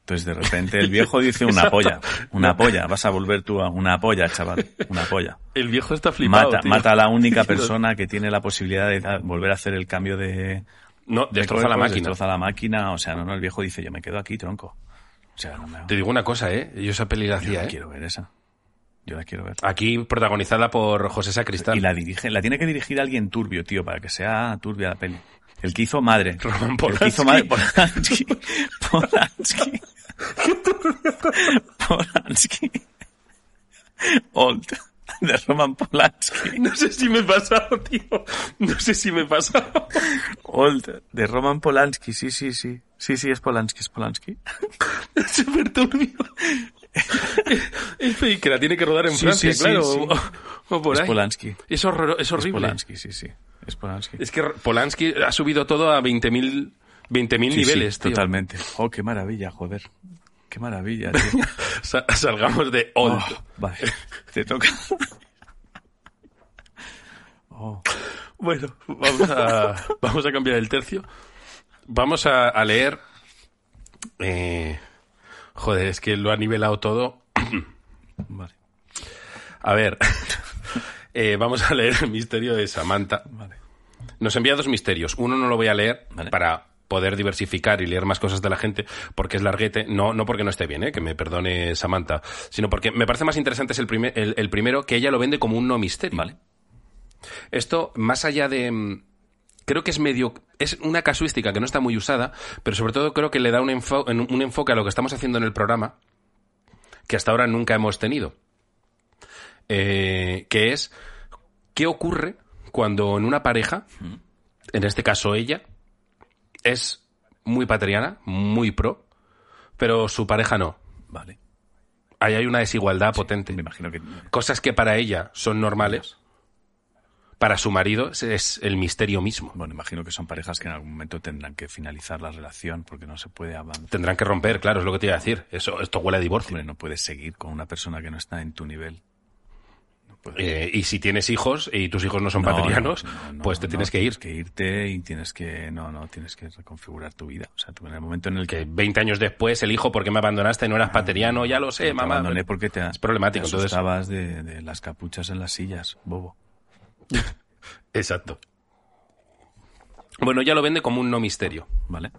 Entonces de repente el viejo dice una <laughs> polla, una polla, vas a volver tú a una polla, chaval, una polla. El viejo está flipado, Mata, tío. mata a la única <laughs> persona que tiene la posibilidad de volver a hacer el cambio de, No, de destroza la máquina. Destroza la máquina, o sea, no, no, el viejo dice, yo me quedo aquí, tronco. O sea, no me... Te digo una cosa, ¿eh? Yo esa peli la Yo hacía, la ¿eh? quiero ver esa. Yo la quiero ver. Aquí protagonizada por José Sacristán. Y la dirige, la tiene que dirigir alguien turbio, tío, para que sea turbia la peli. El que hizo madre. Roman El que hizo madre. Polanski. <laughs> Polanski. Polanski. <laughs> Polanski. Old. <laughs> De Roman Polanski. <laughs> No sé si me he pasado, tío. No sé si me he pasado. Old. De Roman Polanski. Sí, sí, sí. Sí, sí, es Polanski, es Polanski. <laughs> Es súper turbio. Es que la tiene que rodar en Sí, Francia, sí, claro. sí. O, o por Es ahí. Polanski. Es, horror, es Es horrible. Polanski, sí, sí. Es Polanski. Es que Polanski ha subido todo a 20.000 20.000 Sí, niveles, tío. Totalmente. Oh, qué maravilla, joder. Qué maravilla, tío. <laughs> Sa- salgamos de old. Oh, vale. Te toca. Oh. Bueno, vamos a, vamos a cambiar el tercio. Vamos a, a leer. eh, joder, es que lo ha nivelado todo. <clears throat> Vale. A ver, <laughs> eh, vamos a leer el misterio de Samantha. Vale. Nos envía dos misterios. Uno no lo voy a leer Vale. para poder diversificar y leer más cosas de la gente, porque es larguete. No, no porque no esté bien, ¿eh? que me perdone Samantha, sino porque me parece más interesante es el, primer- el- el primero, que ella lo vende como un no misterio. Vale. Esto, más allá de... mm, Creo que es medio... Es una casuística que no está muy usada, pero sobre todo creo que le da un, enfo- en- un enfoque a lo que estamos haciendo en el programa que hasta ahora nunca hemos tenido. Eh, que es, ¿qué ocurre cuando en una pareja, en este caso ella, es muy patriana, muy pro, pero su pareja no? Vale. Ahí hay una desigualdad potente Me imagino que. cosas que para ella son normales, para su marido es, es el misterio mismo. Bueno, imagino que son parejas que en algún momento tendrán que finalizar la relación porque no se puede avanzar. Tendrán que romper, claro, es lo que te iba a decir. Eso, esto huele a divorcio. Hombre, no puedes seguir con una persona que no está en tu nivel. No puedes. Eh, y si tienes hijos y tus hijos no son No, patrianos, no, no, pues te tienes que ir. Tienes que irte y tienes que. No, no, tienes que reconfigurar tu vida. O sea, tú en el momento en el Que que. 20 años después el hijo, ¿por qué me abandonaste? No eras pateriano, ya lo sé, te mamá. abandoné porque te, Es problemático, te entonces- asustabas de, de las capuchas en las sillas, bobo. <laughs> Exacto. Bueno, ya lo vende como un no misterio. ¿Vale?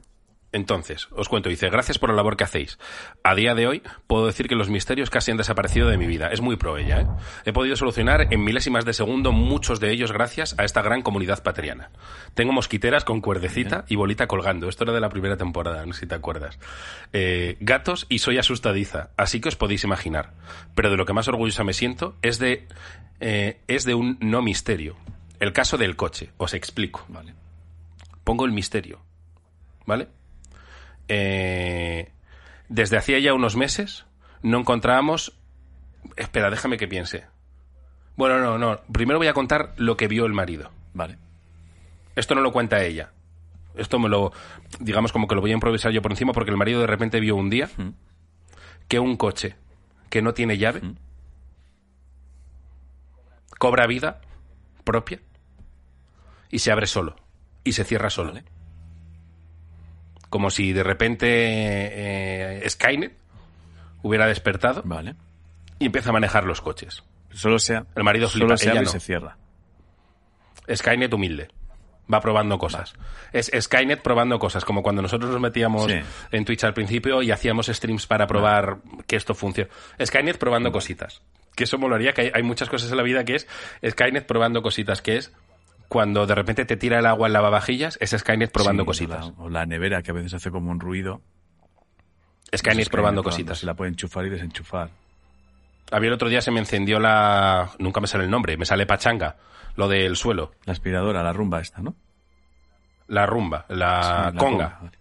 Entonces, os cuento, dice, gracias por la labor que hacéis. A día de hoy puedo decir que los misterios casi han desaparecido de mi vida. Es muy pro ella, ¿eh? He podido solucionar en milésimas de segundo muchos de ellos gracias a esta gran comunidad pateriana. Tengo mosquiteras con cuerdecita y bolita colgando. Esto era de la primera temporada, no sé si te acuerdas. Eh, gatos y soy asustadiza, así que os podéis imaginar. Pero de lo que más orgullosa me siento es de, eh, es de un no misterio. El caso del coche. Os explico Vale. pongo el misterio. ¿Vale? Eh, desde hacía ya unos meses no encontrábamos... Espera, déjame que piense. Bueno, no, no. Primero voy a contar lo que vio el marido. Vale. Esto no lo cuenta ella. Esto me lo... Digamos como que lo voy a improvisar yo por encima porque el marido de repente vio un día Mm. que un coche que no tiene llave Mm. cobra vida propia y se abre solo y se cierra solo. Vale. Como si de repente eh, Skynet hubiera despertado Vale. y empieza a manejar los coches. Solo sea. El marido solo flipa, se ella abre y no. se cierra. Skynet humilde. Va probando cosas. Es Skynet probando cosas, como cuando nosotros nos metíamos Sí. en Twitch al principio y hacíamos streams para probar que esto funciona. Skynet probando cositas. Que eso molaría, que hay, hay muchas cosas en la vida que es Skynet probando cositas, que es cuando de repente te tira el agua en lavavajillas, es Skynet probando Sí, cositas. O la, o la nevera que a veces hace como un ruido. Skynet Pues probando cositas. Se la puede enchufar y desenchufar. Había el otro día se me encendió la... Nunca me sale el nombre, me sale pachanga, lo del suelo. La aspiradora, la rumba esta, ¿no? La rumba, la Sí, la conga. vale.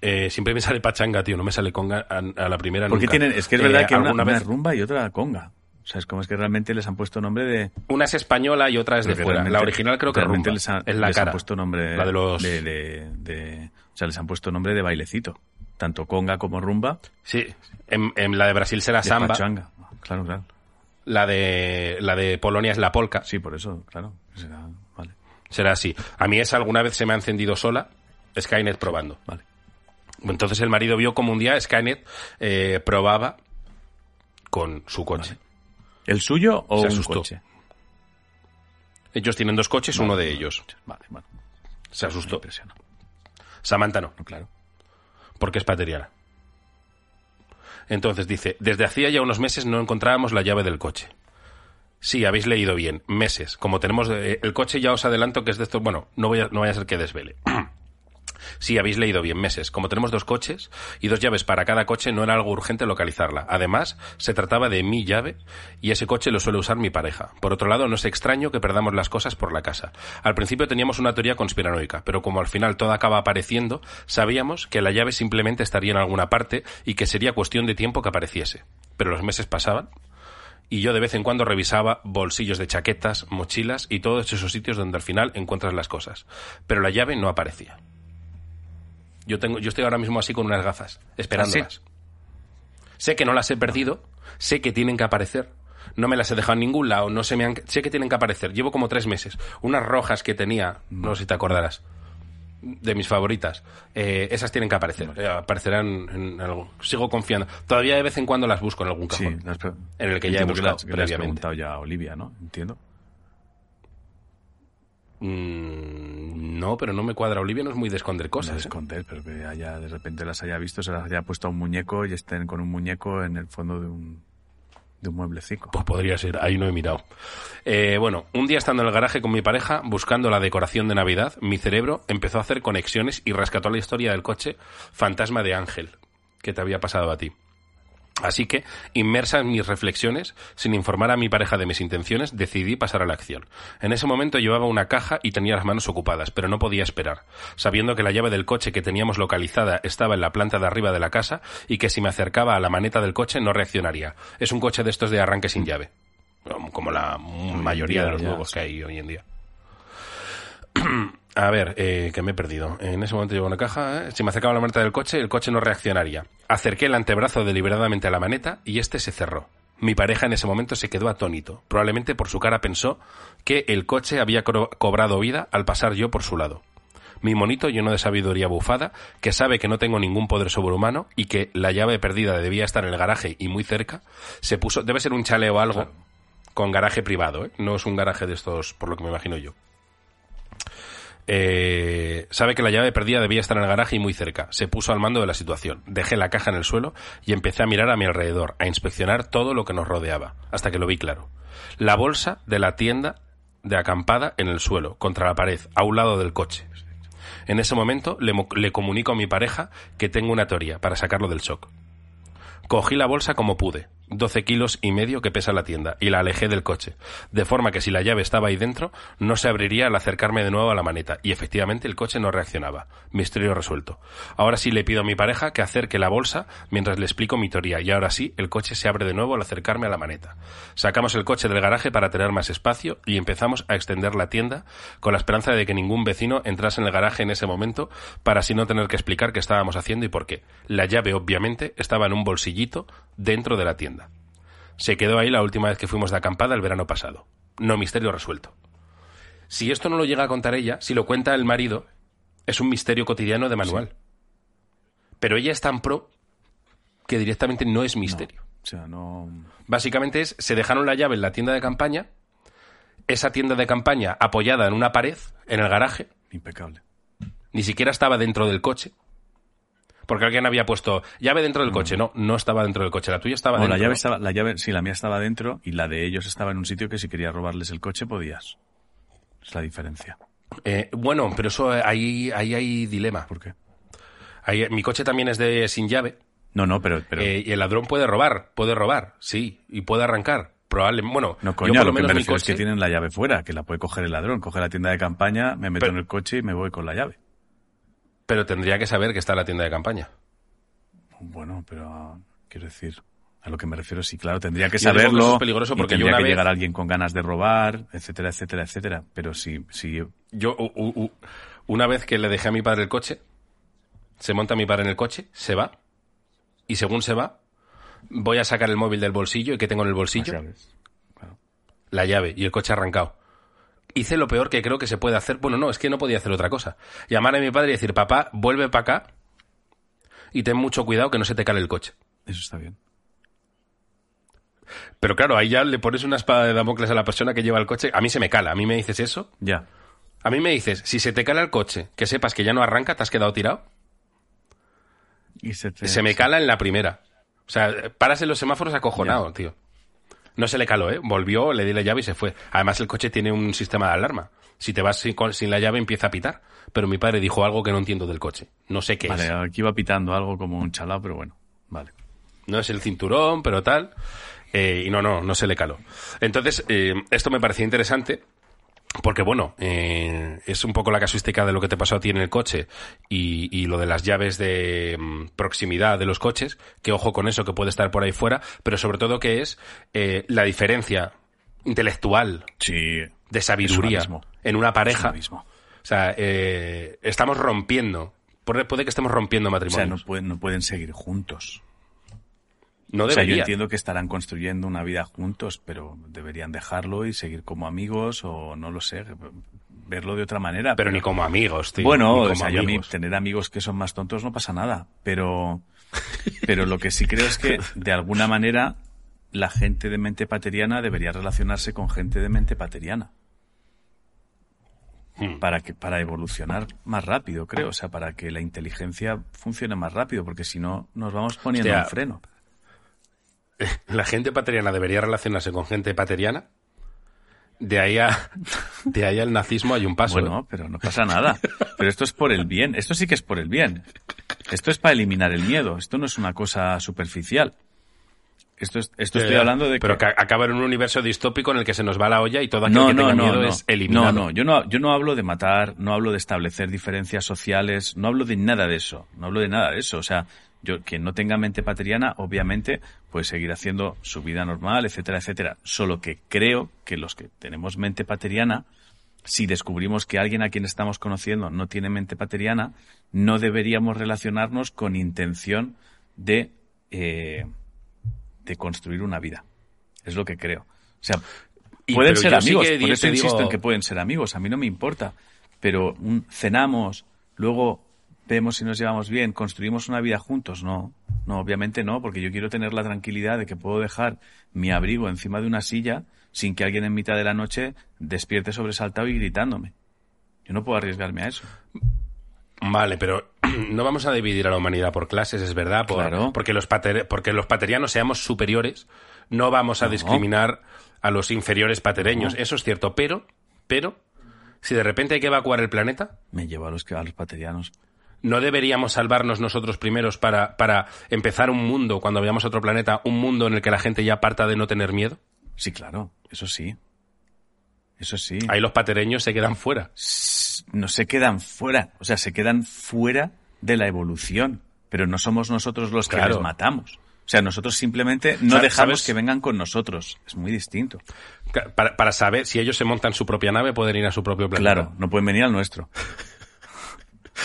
Eh, siempre me sale pachanga, tío, no me sale conga a, a la primera Porque nunca. tienen, es que es Eh, verdad que una, una vez es rumba y otra conga. O sea, es como es que realmente les han puesto nombre de... una es española y otra es de fuera. La original creo que realmente rumba. les han, es la les cara. han puesto nombre La de los... de, de- de- o sea, les han puesto nombre de bailecito. Tanto conga como rumba. Sí, en, en la de Brasil será de samba, pachanga. Claro, claro. la de la de Polonia es la polka. Sí, por eso, claro. Será- vale, Será así. A mí esa alguna vez se me ha encendido sola, Skynet probando. vale. Entonces el marido vio como un día Skynet eh, probaba con su coche. ¿El suyo o Se un asustó. coche? Ellos tienen dos coches, uno de ellos. Vale, bueno. Se asustó. Samantha no. No, claro. porque es pateriana. Entonces dice, desde hacía ya unos meses no encontrábamos la llave del coche. Sí, habéis leído bien, meses. Como tenemos eh, el coche ya os adelanto que es de estos, bueno, no voy a, no vaya a ser que desvele. <clears throat> Sí, habéis leído bien, meses. Como tenemos dos coches y dos llaves para cada coche, no era algo urgente localizarla. Además, se trataba de mi llave y ese coche lo suele usar mi pareja. Por otro lado, no es extraño que perdamos las cosas por la casa. Al principio teníamos una teoría conspiranoica, pero como al final todo acaba apareciendo, sabíamos que la llave simplemente estaría en alguna parte y que sería cuestión de tiempo que apareciese. Pero los meses pasaban y yo de vez en cuando revisaba bolsillos de chaquetas, mochilas y todos esos sitios donde al final encuentras las cosas. Pero la llave no aparecía. Yo, tengo, yo estoy ahora mismo así con unas gafas, esperándolas. Sé que no las he perdido, sé que tienen que aparecer. No me las he dejado en ningún lado, no se me han... Sé que tienen que aparecer. Llevo como tres meses. Unas rojas que tenía, no sé si te acordarás. de mis favoritas. Eh, esas tienen que aparecer. Eh, aparecerán en algo. Sigo confiando. Todavía de vez en cuando las busco en algún Sí, cajón. las pre- en el que ya he buscado que has previamente. preguntado ya a Olivia, ¿no? Entiendo. Mm, no, pero no me cuadra. Olivia no es muy de esconder No cosas. de ¿eh? esconder, pero que haya, de repente las haya visto, se las haya puesto a un muñeco y estén con un muñeco en el fondo de un, de un mueblecico. Pues podría ser, ahí no he mirado. Eh, bueno, un día estando en el garaje con mi pareja, buscando la decoración de Navidad, mi cerebro empezó a hacer conexiones y rescató la historia del coche Fantasma de Ángel, que te había pasado a ti. Así que, inmersa en mis reflexiones, sin informar a mi pareja de mis intenciones, decidí pasar a la acción. En ese momento llevaba una caja y tenía las manos ocupadas, pero no podía esperar. Sabiendo que la llave del coche que teníamos localizada estaba en la planta de arriba de la casa y que si me acercaba a la maneta del coche no reaccionaría. Es un coche de estos de arranque sin llave. Como la mayoría de los nuevos que hay hoy en día. <clears throat> A ver, eh, que me he perdido. En ese momento llevo una caja. ¿eh? Si me acercaba a la maneta del coche, el coche no reaccionaría. Acerqué el antebrazo deliberadamente a la maneta y este se cerró. Mi pareja en ese momento se quedó atónito. Probablemente por su cara pensó que el coche había cobrado vida al pasar yo por su lado. Mi monito lleno de sabiduría bufada, que sabe que no tengo ningún poder sobrehumano y que la llave perdida debía estar en el garaje y muy cerca, se puso, debe ser un chale o algo, con garaje privado, ¿eh? no es un garaje de estos, por lo que me imagino yo. Eh, sabe que la llave perdida debía estar en el garaje y muy cerca. Se puso al mando de la situación. Dejé la caja en el suelo y empecé a mirar a mi alrededor, a inspeccionar todo lo que nos rodeaba, hasta que lo vi claro. La bolsa de la tienda de acampada en el suelo, contra la pared, a un lado del coche. En ese momento le, le comunico a mi pareja que tengo una teoría para sacarlo del shock. Cogí la bolsa como pude, 12 kilos y medio que pesa la tienda, y la alejé del coche, de forma que si la llave estaba ahí dentro, no se abriría al acercarme de nuevo a la maneta, y efectivamente el coche no reaccionaba. Misterio resuelto. Ahora sí le pido a mi pareja que acerque la bolsa mientras le explico mi teoría, y ahora sí el coche se abre de nuevo al acercarme a la maneta. Sacamos el coche del garaje para tener más espacio y empezamos a extender la tienda con la esperanza de que ningún vecino entrase en el garaje en ese momento para así no tener que explicar qué estábamos haciendo y por qué. La llave obviamente estaba en un bolsillito dentro de la tienda. Se quedó ahí la última vez que fuimos de acampada el verano pasado. No misterio resuelto. Si esto no lo llega a contar ella, si lo cuenta el marido, es un misterio cotidiano de manual. Pero ella es tan pro que directamente no es misterio. O sea, no... Básicamente es, se dejaron la llave en la tienda de campaña, esa tienda de campaña apoyada en una pared, en el garaje, Impecable. ni siquiera estaba dentro del coche. Porque alguien había puesto llave dentro del coche. No, no estaba dentro del coche. La tuya estaba No, dentro. la llave estaba, la llave, sí, la mía estaba dentro y la de ellos estaba en un sitio que si querías robarles el coche podías. Es la diferencia. Eh, bueno, pero eso eh, ahí, ahí hay dilema. ¿Por qué? Ahí, mi coche también es de sin llave. No, no, pero, pero eh, y el ladrón puede robar, puede robar, sí, y puede arrancar. Probablemente, bueno, no, yo coño, por lo lo que menos me mi es que tienen la llave fuera, que la puede coger el ladrón. Coge la tienda de campaña, me meto Pero- en el coche y me voy con la llave. Pero tendría que saber que está en la tienda de campaña. Bueno, pero ah, quiero decir, a lo que me refiero, sí, claro, tendría que Yo digo que saberlo. es peligroso y porque yo tendría una que vez- llegar alguien con ganas de robar, etcétera, etcétera, etcétera. Pero si, si Yo, u- u- u- una vez que le dejé a mi padre el coche, se monta mi padre en el coche, se va, y según se va, voy a sacar el móvil del bolsillo, y ¿qué tengo en el bolsillo? Claro. La llave, y el coche arrancado. Hice lo peor que creo que se puede hacer. Bueno, no, es que no podía hacer otra cosa. Llamar a mi padre y decir, papá, vuelve para acá y ten mucho cuidado que no se te cale el coche. Eso está bien. Pero claro, ahí ya le pones una espada de Damocles a la persona que lleva el coche. A mí se me cala. A mí me dices eso. Ya. A mí me dices, si se te cala el coche, que sepas que ya no arranca, te has quedado tirado. Y se, te- Se me cala en la primera. O sea, paras en los semáforos acojonado, tío. No se le caló, ¿eh? Volvió, le di la llave y se fue. Además, el coche tiene un sistema de alarma. Si te vas sin, sin la llave, empieza a pitar. Pero mi padre dijo algo que no entiendo del coche. No sé qué Vale, es. aquí iba pitando algo como un chalao, pero bueno, vale. No es el cinturón, pero tal. Eh, y no, no, no se le caló. Entonces, eh, esto me parecía interesante. Porque bueno, eh, es un poco la casuística de lo que te pasó a ti en el coche y, y lo de las llaves de mm, proximidad de los coches, que ojo con eso que puede estar por ahí fuera, pero sobre todo que es eh, la diferencia intelectual Sí. de sabiduría en una pareja. O sea, eh, estamos rompiendo, puede que estemos rompiendo O sea, matrimonios. no pueden, no pueden seguir juntos. No O sea, yo debería. entiendo que estarán construyendo una vida juntos, pero deberían dejarlo y seguir como amigos o no lo sé, verlo de otra manera. Pero ni como amigos, tío. Bueno, ni o como sea, yo a mí tener amigos que son más tontos no pasa nada, pero, <laughs> pero lo que sí creo es que de alguna manera la gente de mente pateriana debería relacionarse con gente de mente pateriana. Hmm. Para que, para evolucionar más rápido, creo, o sea, para que la inteligencia funcione más rápido, porque si no nos vamos poniendo un freno. <laughs> La gente pateriana debería relacionarse con gente pateriana. De ahí a, <laughs> de ahí al nazismo hay un paso. ¿eh? Bueno, pero no pasa nada. Pero esto es por el bien. Esto sí que es por el bien. Esto es para eliminar el miedo. Esto no es una cosa superficial. Esto, es, esto estoy hablando de Pero que... que acaba en un universo distópico en el que se nos va la olla y todo aquel No, que no, tenga no, miedo es eliminado. No, no, yo no, yo no hablo de matar, no hablo de establecer diferencias sociales, no hablo de nada de eso, no hablo de nada de eso. O sea, yo, quien no tenga mente pateriana, obviamente, puede seguir haciendo su vida normal, etcétera, etcétera. Solo que creo que los que tenemos mente pateriana, si descubrimos que alguien a quien estamos conociendo no tiene mente pateriana, no deberíamos relacionarnos con intención de, eh, de construir una vida. Es lo que creo. O sea, Y- pueden ser sí amigos, por eso te insisto digo- en que pueden ser amigos, a mí no me importa. Pero un- cenamos, luego vemos si nos llevamos bien, construimos una vida juntos, no. No, obviamente no, porque yo quiero tener la tranquilidad de que puedo dejar mi abrigo encima de una silla sin que alguien en mitad de la noche despierte sobresaltado y gritándome. Yo no puedo arriesgarme a eso. Vale, pero <clears throat> no vamos a dividir a la humanidad por clases, es verdad, por- Claro. porque, los pater- porque los paterianos seamos superiores, no vamos a No. discriminar a los inferiores patereños, No. eso es cierto, pero, pero, si de repente hay que evacuar el planeta, Me llevo a los, que- a los paterianos. ¿No deberíamos salvarnos nosotros primeros para, para empezar un mundo, cuando vayamos a otro planeta, un mundo en el que la gente ya parta de no tener miedo? Sí, claro, eso sí. Eso sí. Ahí los patereños se quedan fuera. no se quedan fuera, o sea, se quedan fuera de la evolución, pero no somos nosotros los que les matamos. O sea, nosotros simplemente no dejamos ¿sabes? que vengan con nosotros. Es muy distinto. Para, para saber si ellos se montan su propia nave, pueden ir a su propio planeta. Claro, no pueden venir al nuestro. <laughs>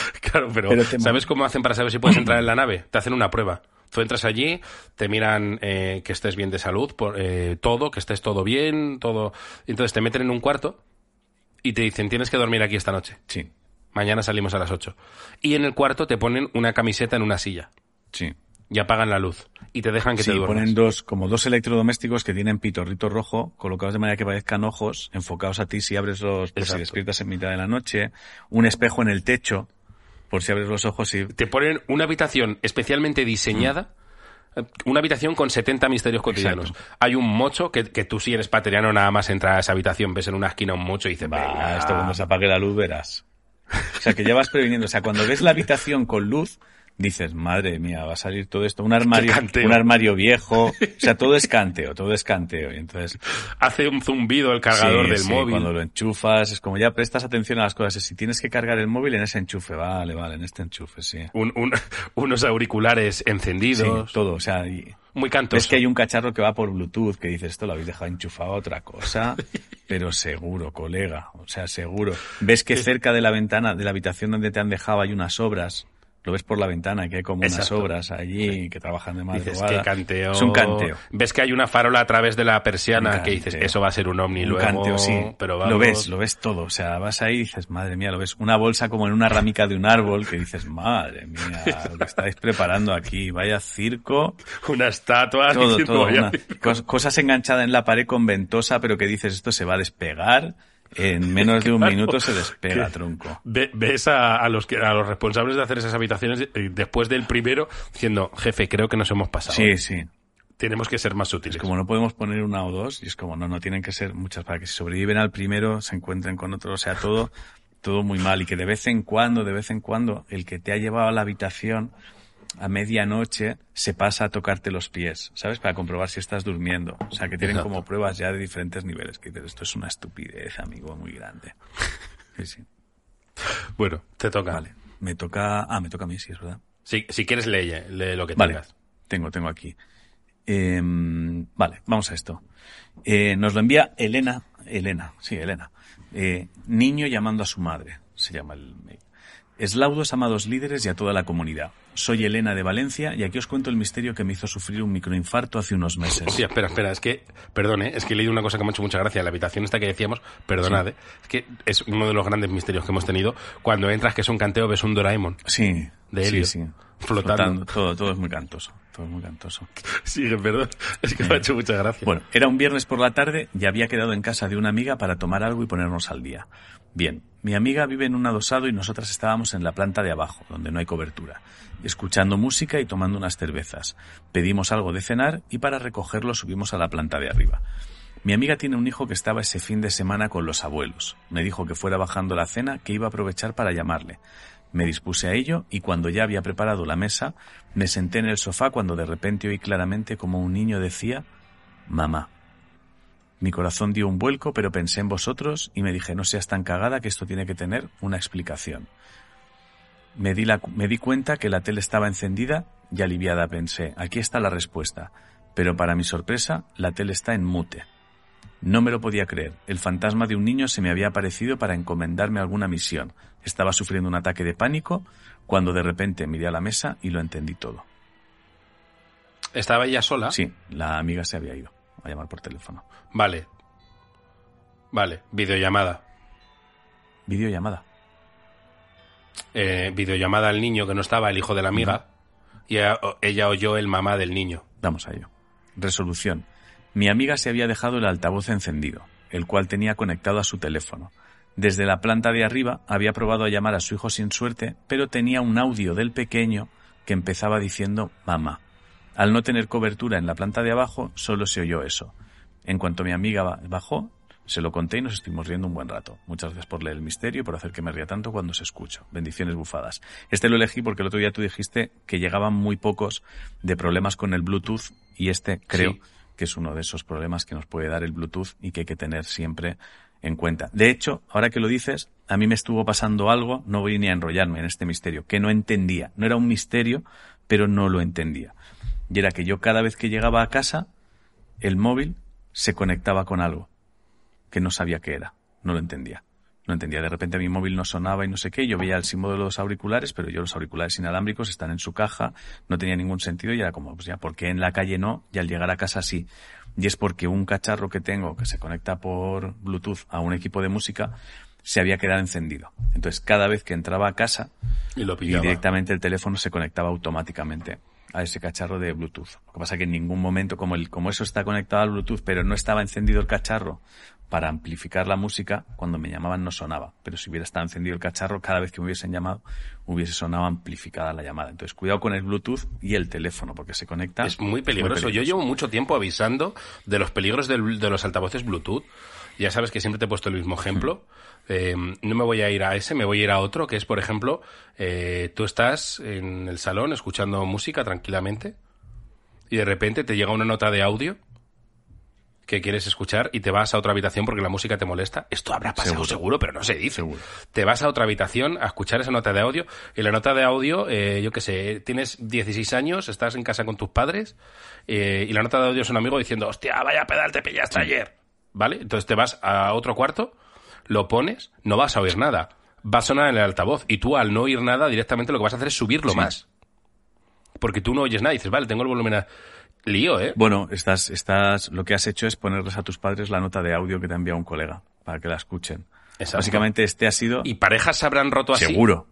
<laughs> Claro, pero, ¿sabes cómo hacen para saber si puedes entrar en la <clears throat> nave? Te hacen una prueba. Tú entras allí, te miran eh, que estés bien de salud, por, eh, todo, que estés todo bien, todo. Entonces te meten en un cuarto y te dicen, tienes que dormir aquí esta noche. Sí, Mañana salimos a las 8. Y en el cuarto te ponen una camiseta en una silla sí. y apagan la luz y te dejan que Sí, te duermas. ponen dos, como dos electrodomésticos que tienen pitorrito rojo, colocados de manera que parezcan ojos, enfocados a ti si abres los, por si despiertas en mitad de la noche, un espejo en el techo, por si abres los ojos y Te ponen una habitación especialmente diseñada. Mm. Una habitación con 70 misterios cotidianos. Hay un mocho que, que tú si eres pateriano nada más entrar a esa habitación, ves en una esquina un mocho y dices, Va, esto cuando se apague la luz verás. O sea, que ya vas previniendo. O sea, cuando ves la habitación con luz, dices, madre mía, va a salir todo esto. Un <laughs> armario, un armario viejo. O sea, todo es canteo, todo es canteo. Y entonces, hace un zumbido el cargador sí, del sí, móvil. cuando lo enchufas, es como ya prestas atención a las cosas. Si tienes que cargar el móvil en ese enchufe, vale, vale, en este enchufe, sí. Un- un- <laughs> unos auriculares Sí, encendidos. todo. O sea, y, Muy cantoso. ves que hay un cacharro que va por Bluetooth que dices, esto lo habéis dejado enchufado a otra cosa, <laughs> pero seguro, colega, o sea, seguro. Ves que cerca de la ventana, de la habitación donde te han dejado hay unas obras, lo ves por la ventana que hay como unas obras allí que trabajan de Dices madrugada. que canteo. Es un canteo. Ves que hay una farola a través de la persiana que dices, eso va a ser un ovni Un luego. canteo, sí. Pero Lo ves, lo ves todo. O sea, vas ahí y dices, madre mía, lo ves una bolsa como en una ramica de un árbol que dices, madre mía, lo que estáis preparando aquí, vaya circo. Una estatua. todo, todo. "Vaya una- cos- cosas enganchadas en la pared con ventosa, pero que dices esto se va a despegar. En menos de un <laughs> Claro. minuto se despega, tronco. Ve- ves a, a los que, a los responsables de hacer esas habitaciones eh, después del primero diciendo, jefe, creo que nos hemos pasado. Sí, sí. Tenemos que ser más Es sutiles. como no podemos poner una o dos, y es como no, no tienen que ser muchas para que si sobreviven al primero se encuentren con otro. O sea, todo, todo muy mal. Y que de vez en cuando, de vez en cuando, el que te ha llevado a la habitación a medianoche se pasa a tocarte los pies, ¿sabes? Para comprobar si estás durmiendo. O sea, que tienen Exacto. como pruebas ya de diferentes niveles. Que dices, esto es una estupidez, amigo, muy grande. <laughs> Sí, sí. Bueno, te toca. Vale. Me toca, ah, me toca a mí, sí, es verdad. Si, si quieres, lee, lee lo que Vale, tengas. tengo, tengo aquí. Eh, vale, vamos a esto. Eh, nos lo envía Elena, Elena, sí, Elena. Eh, niño llamando a su madre, se llama el mail. Eslaudos, amados líderes y a toda la comunidad. Soy Elena de Valencia y aquí os cuento el misterio que me hizo sufrir un microinfarto hace unos meses. Hostia, espera, espera, es que, perdón, ¿eh? es que he leído una cosa que me ha hecho mucha gracia. La habitación esta que decíamos, perdonad, ¿eh? es que es uno de los grandes misterios que hemos tenido. Cuando entras, que es un canteo, ves un Doraemon. Sí, De sí, helio, sí. flotando. Todo, todo es muy cantoso. Todo es muy cantoso. Sigue, perdón, es que me ha hecho mucha gracia. Bueno, era un viernes por la tarde y había quedado en casa de una amiga para tomar algo y ponernos al día. Bien, mi amiga vive en un adosado y nosotras estábamos en la planta de abajo, donde no hay cobertura, escuchando música y tomando unas cervezas. Pedimos algo de cenar y para recogerlo subimos a la planta de arriba. Mi amiga tiene un hijo que estaba ese fin de semana con los abuelos. Me dijo que fuera bajando la cena que iba a aprovechar para llamarle. Me dispuse a ello y cuando ya había preparado la mesa, me senté en el sofá cuando de repente oí claramente como un niño decía Mamá. Mi corazón dio un vuelco, pero pensé en vosotros y me dije, no seas tan cagada que esto tiene que tener una explicación. Me di, la- me di cuenta que la tele estaba encendida y aliviada pensé, aquí está la respuesta. Pero para mi sorpresa, la tele está en mute. No me lo podía creer. El fantasma de un niño se me había aparecido para encomendarme alguna misión. Estaba sufriendo un ataque de pánico cuando de repente miré a la mesa y lo entendí todo. ¿Estaba ella sola? Sí, la amiga se había ido a llamar por teléfono. Vale. Vale, videollamada. Videollamada. Eh, videollamada al niño que no estaba, el hijo de la amiga. Y ella, ella oyó el mamá del niño. Vamos a ello. Resolución. Mi amiga se había dejado el altavoz encendido, el cual tenía conectado a su teléfono. Desde la planta de arriba había probado a llamar a su hijo sin suerte, pero tenía un audio del pequeño que empezaba diciendo mamá. Al no tener cobertura en la planta de abajo, solo se oyó eso. En cuanto mi amiga ba- bajó, se lo conté y nos estuvimos riendo un buen rato. Muchas gracias por leer el misterio y por hacer que me ría tanto cuando se escucho. Bendiciones bufadas. Este lo elegí porque el otro día tú dijiste que llegaban muy pocos de problemas con el Bluetooth y este creo Sí. que es uno de esos problemas que nos puede dar el Bluetooth y que hay que tener siempre en cuenta. De hecho, ahora que lo dices, a mí me estuvo pasando algo, no voy ni a enrollarme en este misterio, que no entendía. No era un misterio, pero no lo entendía. Y era que yo cada vez que llegaba a casa, el móvil se conectaba con algo que no sabía qué era, no lo entendía. No entendía, de repente mi móvil no sonaba y no sé qué, yo veía el símbolo de los auriculares, pero yo los auriculares inalámbricos están en su caja, no tenía ningún sentido y era como, pues ya, ¿por qué en la calle no y al llegar a casa sí? Y es porque un cacharro que tengo que se conecta por Bluetooth a un equipo de música se había quedado encendido. Entonces, cada vez que entraba a casa, Y lo y pillaba. directamente el teléfono se conectaba automáticamente a ese cacharro de Bluetooth. Lo que pasa es que en ningún momento, como, el, como eso está conectado al Bluetooth, pero no estaba encendido el cacharro para amplificar la música, cuando me llamaban no sonaba. Pero si hubiera estado encendido el cacharro, cada vez que me hubiesen llamado, hubiese sonado amplificada la llamada. Entonces, cuidado con el Bluetooth y el teléfono, porque se conecta. Es muy peligroso. Yo llevo mucho tiempo avisando de los peligros del- de los altavoces Bluetooth. Ya sabes que siempre te he puesto el mismo ejemplo. Eh, no me voy a ir a ese, me voy a ir a otro, que es, por ejemplo, eh, tú estás en el salón escuchando música tranquilamente y de repente te llega una nota de audio que quieres escuchar y te vas a otra habitación porque la música te molesta. Esto habrá pasado seguro, Seguro. pero no se dice. Seguro. Te vas a otra habitación a escuchar esa nota de audio y la nota de audio, eh, yo qué sé, tienes 16 años, estás en casa con tus padres eh, y la nota de audio es un amigo diciendo, hostia, vaya pedal te pillaste ayer. ¿Vale? Entonces te vas a otro cuarto, lo pones, no vas a oír nada. Va a sonar en el altavoz y tú al no oír nada directamente lo que vas a hacer es subirlo Sí. más. Porque tú no oyes nada y dices, vale, tengo el volumen a... Lío, ¿eh? Bueno, estás, estás, lo que has hecho es ponerles a tus padres la nota de audio que te ha enviado un colega para que la escuchen. Exacto. Básicamente este ha sido ¿Y parejas se habrán roto así? Seguro.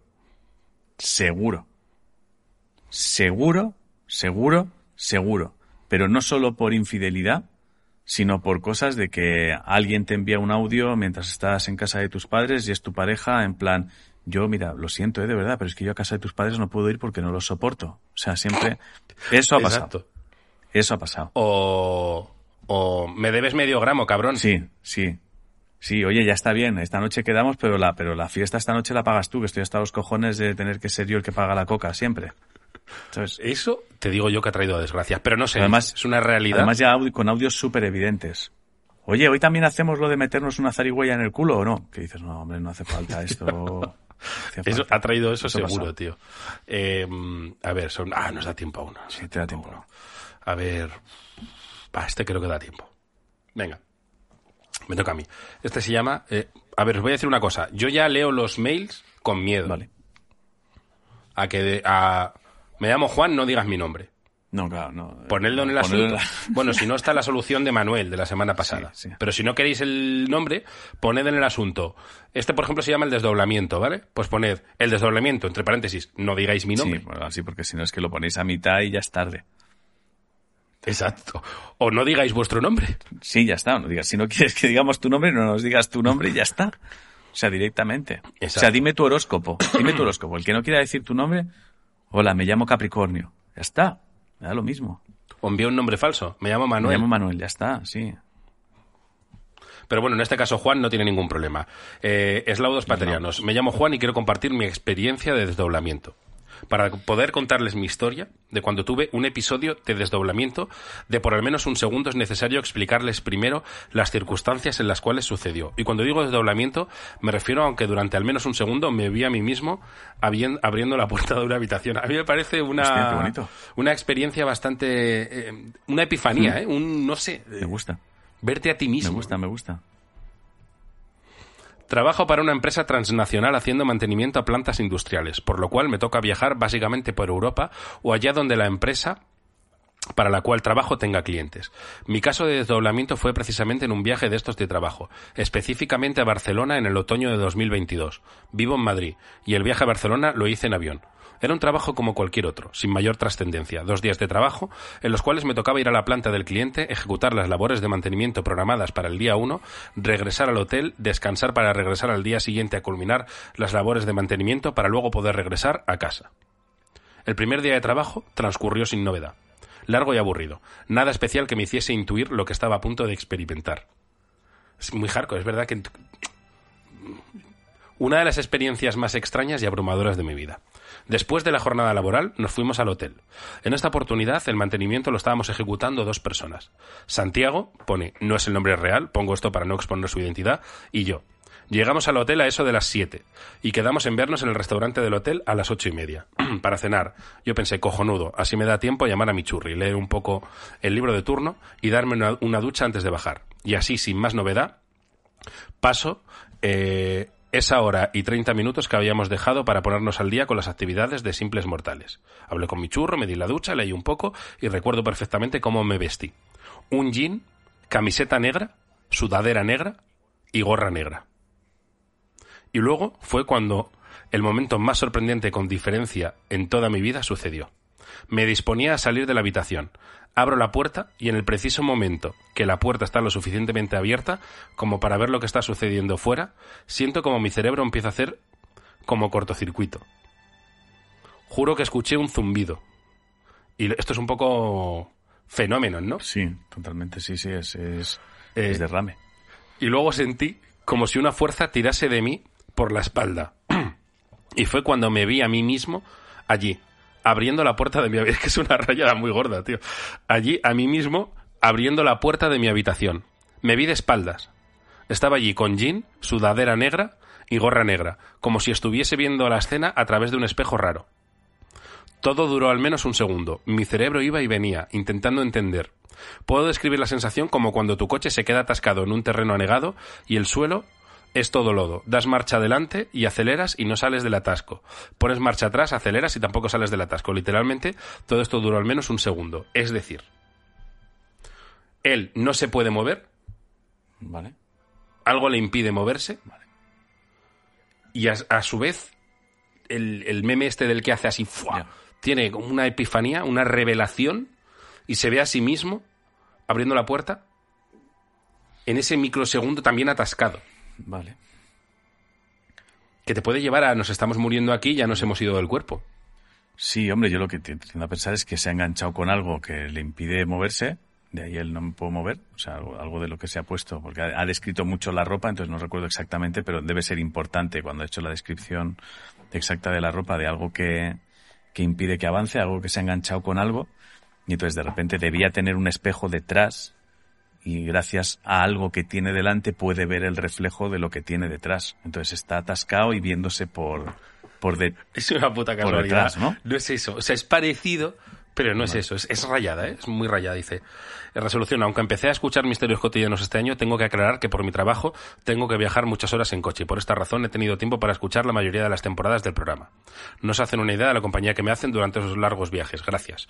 Seguro. Seguro, seguro, seguro. Pero no solo por infidelidad, sino por cosas de que alguien te envía un audio mientras estás en casa de tus padres y es tu pareja en plan, yo mira, lo siento, eh, de verdad, pero es que yo a casa de tus padres no puedo ir porque no los soporto. O sea, siempre... <laughs> Eso ha pasado. Exacto. Eso ha pasado. O, o me debes medio gramo, cabrón. Sí, sí. Sí, oye, ya está bien, esta noche quedamos, pero la, pero la fiesta esta noche la pagas tú, que estoy hasta los cojones de tener que ser yo el que paga la coca siempre. ¿Sabes? Eso te digo yo que ha traído desgracias, pero no sé, Además- es una realidad. Además ya con audios súper evidentes. Oye, hoy también hacemos lo de meternos una zarigüeya en el culo o no? Que dices, no, hombre, no hace falta esto. <laughs> Eso, ha traído eso, seguro, tío. Eh, a ver, son... Ah, nos da tiempo aún. Sí, te da tiempo. A ver... Este creo que da tiempo. Venga. Me toca a mí. Este se llama... eh, a ver, os voy a decir una cosa. Yo ya leo los mails con miedo. Vale. a que a me llamo Juan, no digas mi nombre. No, claro, no. Ponedlo en el asunto. en la- Bueno, si no está la solución de Manuel de la semana pasada. Sí, sí. Pero si no queréis el nombre, poned en el asunto. Este, por ejemplo, se llama el desdoblamiento, ¿vale? Pues poned el desdoblamiento, entre paréntesis, no digáis mi nombre. Sí, bueno, así porque si no es que lo ponéis a mitad y ya es tarde. Exacto. O no digáis vuestro nombre. Sí, ya está. No digas, si no quieres que digamos tu nombre, no nos digas tu nombre y ya está. O sea, directamente. Exacto. O sea, dime tu horóscopo. Dime tu horóscopo. El que no quiera decir tu nombre, hola, me llamo Capricornio. Ya está. Me da lo mismo. O envía un nombre falso. Me llamo Me Manuel. llamo Manuel, ya está, sí. Pero bueno, en este caso Juan no tiene ningún problema. Eh, Eslaudos paterianos. Me llamo Juan y quiero compartir mi experiencia de desdoblamiento. Para poder contarles mi historia de cuando tuve un episodio de desdoblamiento de por al menos un segundo es necesario explicarles primero las circunstancias en las cuales sucedió. Y cuando digo desdoblamiento me refiero a que durante al menos un segundo me vi a mí mismo abriendo la puerta de una habitación. A mí me parece una, Hostia, una experiencia bastante... eh, una epifanía, ¿eh? Un, no sé, Me gusta. verte a ti Me mismo. gusta, me gusta. Trabajo para una empresa transnacional haciendo mantenimiento a plantas industriales, por lo cual me toca viajar básicamente por Europa o allá donde la empresa para la cual trabajo tenga clientes. Mi caso de desdoblamiento fue precisamente en un viaje de estos de trabajo, específicamente a Barcelona en el otoño de 2022. Vivo en Madrid y el viaje a Barcelona lo hice en avión. Era un trabajo como cualquier otro, sin mayor trascendencia. Dos días de trabajo, en los cuales me tocaba ir a la planta del cliente, ejecutar las labores de mantenimiento programadas para el día 1, regresar al hotel, descansar para regresar al día siguiente a culminar las labores de mantenimiento para luego poder regresar a casa. El primer día de trabajo transcurrió sin novedad. Largo y aburrido. Nada especial que me hiciese intuir lo que estaba a punto de experimentar. Es muy hardcore, es verdad que... Una de las experiencias más extrañas y abrumadoras de mi vida. Después de la jornada laboral nos fuimos al hotel. En esta oportunidad el mantenimiento lo estábamos ejecutando dos personas. Santiago pone, no es el nombre real, pongo esto para no exponer su identidad, y yo. Llegamos al hotel a eso de las 7 y quedamos en vernos en el restaurante del hotel a las ocho y media <clears throat> para cenar. Yo pensé, cojonudo, así me da tiempo a llamar a mi churri, leer un poco el libro de turno y darme una, una ducha antes de bajar. Y así, sin más novedad, paso eh, esa hora y 30 minutos que habíamos dejado para ponernos al día con las actividades de simples mortales. Hablé con mi churro, me di la ducha, leí un poco y recuerdo perfectamente cómo me vestí. Un jean, camiseta negra, sudadera negra y gorra negra. Y luego fue cuando el momento más sorprendente con diferencia en toda mi vida sucedió. Me disponía a salir de la habitación. Abro la puerta y en el preciso momento que la puerta está lo suficientemente abierta como para ver lo que está sucediendo fuera, siento como mi cerebro empieza a hacer como cortocircuito. Juro que escuché un zumbido. Y esto es un poco fenómeno, ¿no? Sí, totalmente, sí, sí, es, es, Eh, es derrame. y luego sentí como si una fuerza tirase de mí por la espalda. <clears throat> y fue cuando me vi a mí mismo allí, abriendo la puerta de mi habitación. <laughs> Que es una rayada muy gorda, tío. Allí, a mí mismo, abriendo la puerta de mi habitación. Me vi de espaldas. Estaba allí con jean, sudadera negra y gorra negra, como si estuviese viendo la escena a través de un espejo raro. Todo duró al menos un segundo. Mi cerebro iba y venía, intentando entender. Puedo describir la sensación como cuando tu coche se queda atascado en un terreno anegado y el suelo es todo lodo. Das marcha adelante y aceleras y no sales del atasco. Pones marcha atrás, aceleras y tampoco sales del atasco. Literalmente, todo esto duró al menos un segundo. Es decir, él no se puede mover, ¿Vale? algo le impide moverse. Y a, a su vez, el, el meme este del que hace así, tiene como una epifanía, una revelación, y se ve a sí mismo abriendo la puerta en ese microsegundo también atascado. Vale. Que te puede llevar a nos estamos muriendo aquí ya nos hemos ido del cuerpo. Sí, hombre, yo lo que tiendo a pensar es que se ha enganchado con algo que le impide moverse, de ahí él no me puedo mover, o sea, algo, algo de lo que se ha puesto, porque ha, ha descrito mucho la ropa, entonces no recuerdo exactamente, pero debe ser importante cuando ha hecho la descripción exacta de la ropa, de algo que, que impide que avance, algo que se ha enganchado con algo, y entonces de repente debía tener un espejo detrás, y gracias a algo que tiene delante puede ver el reflejo de lo que tiene detrás. Entonces está atascado y viéndose por, por de, Es una puta Por casualidad. detrás, ¿no? es eso. O sea, es parecido, Pero no es eso, es, es rayada, ¿eh? es muy rayada, dice. En resolución, aunque empecé a escuchar Misterios Cotidianos este año, tengo que aclarar que por mi trabajo tengo que viajar muchas horas en coche y por esta razón he tenido tiempo para escuchar la mayoría de las temporadas del programa. No se hacen una idea de la compañía que me hacen durante esos largos viajes. Gracias.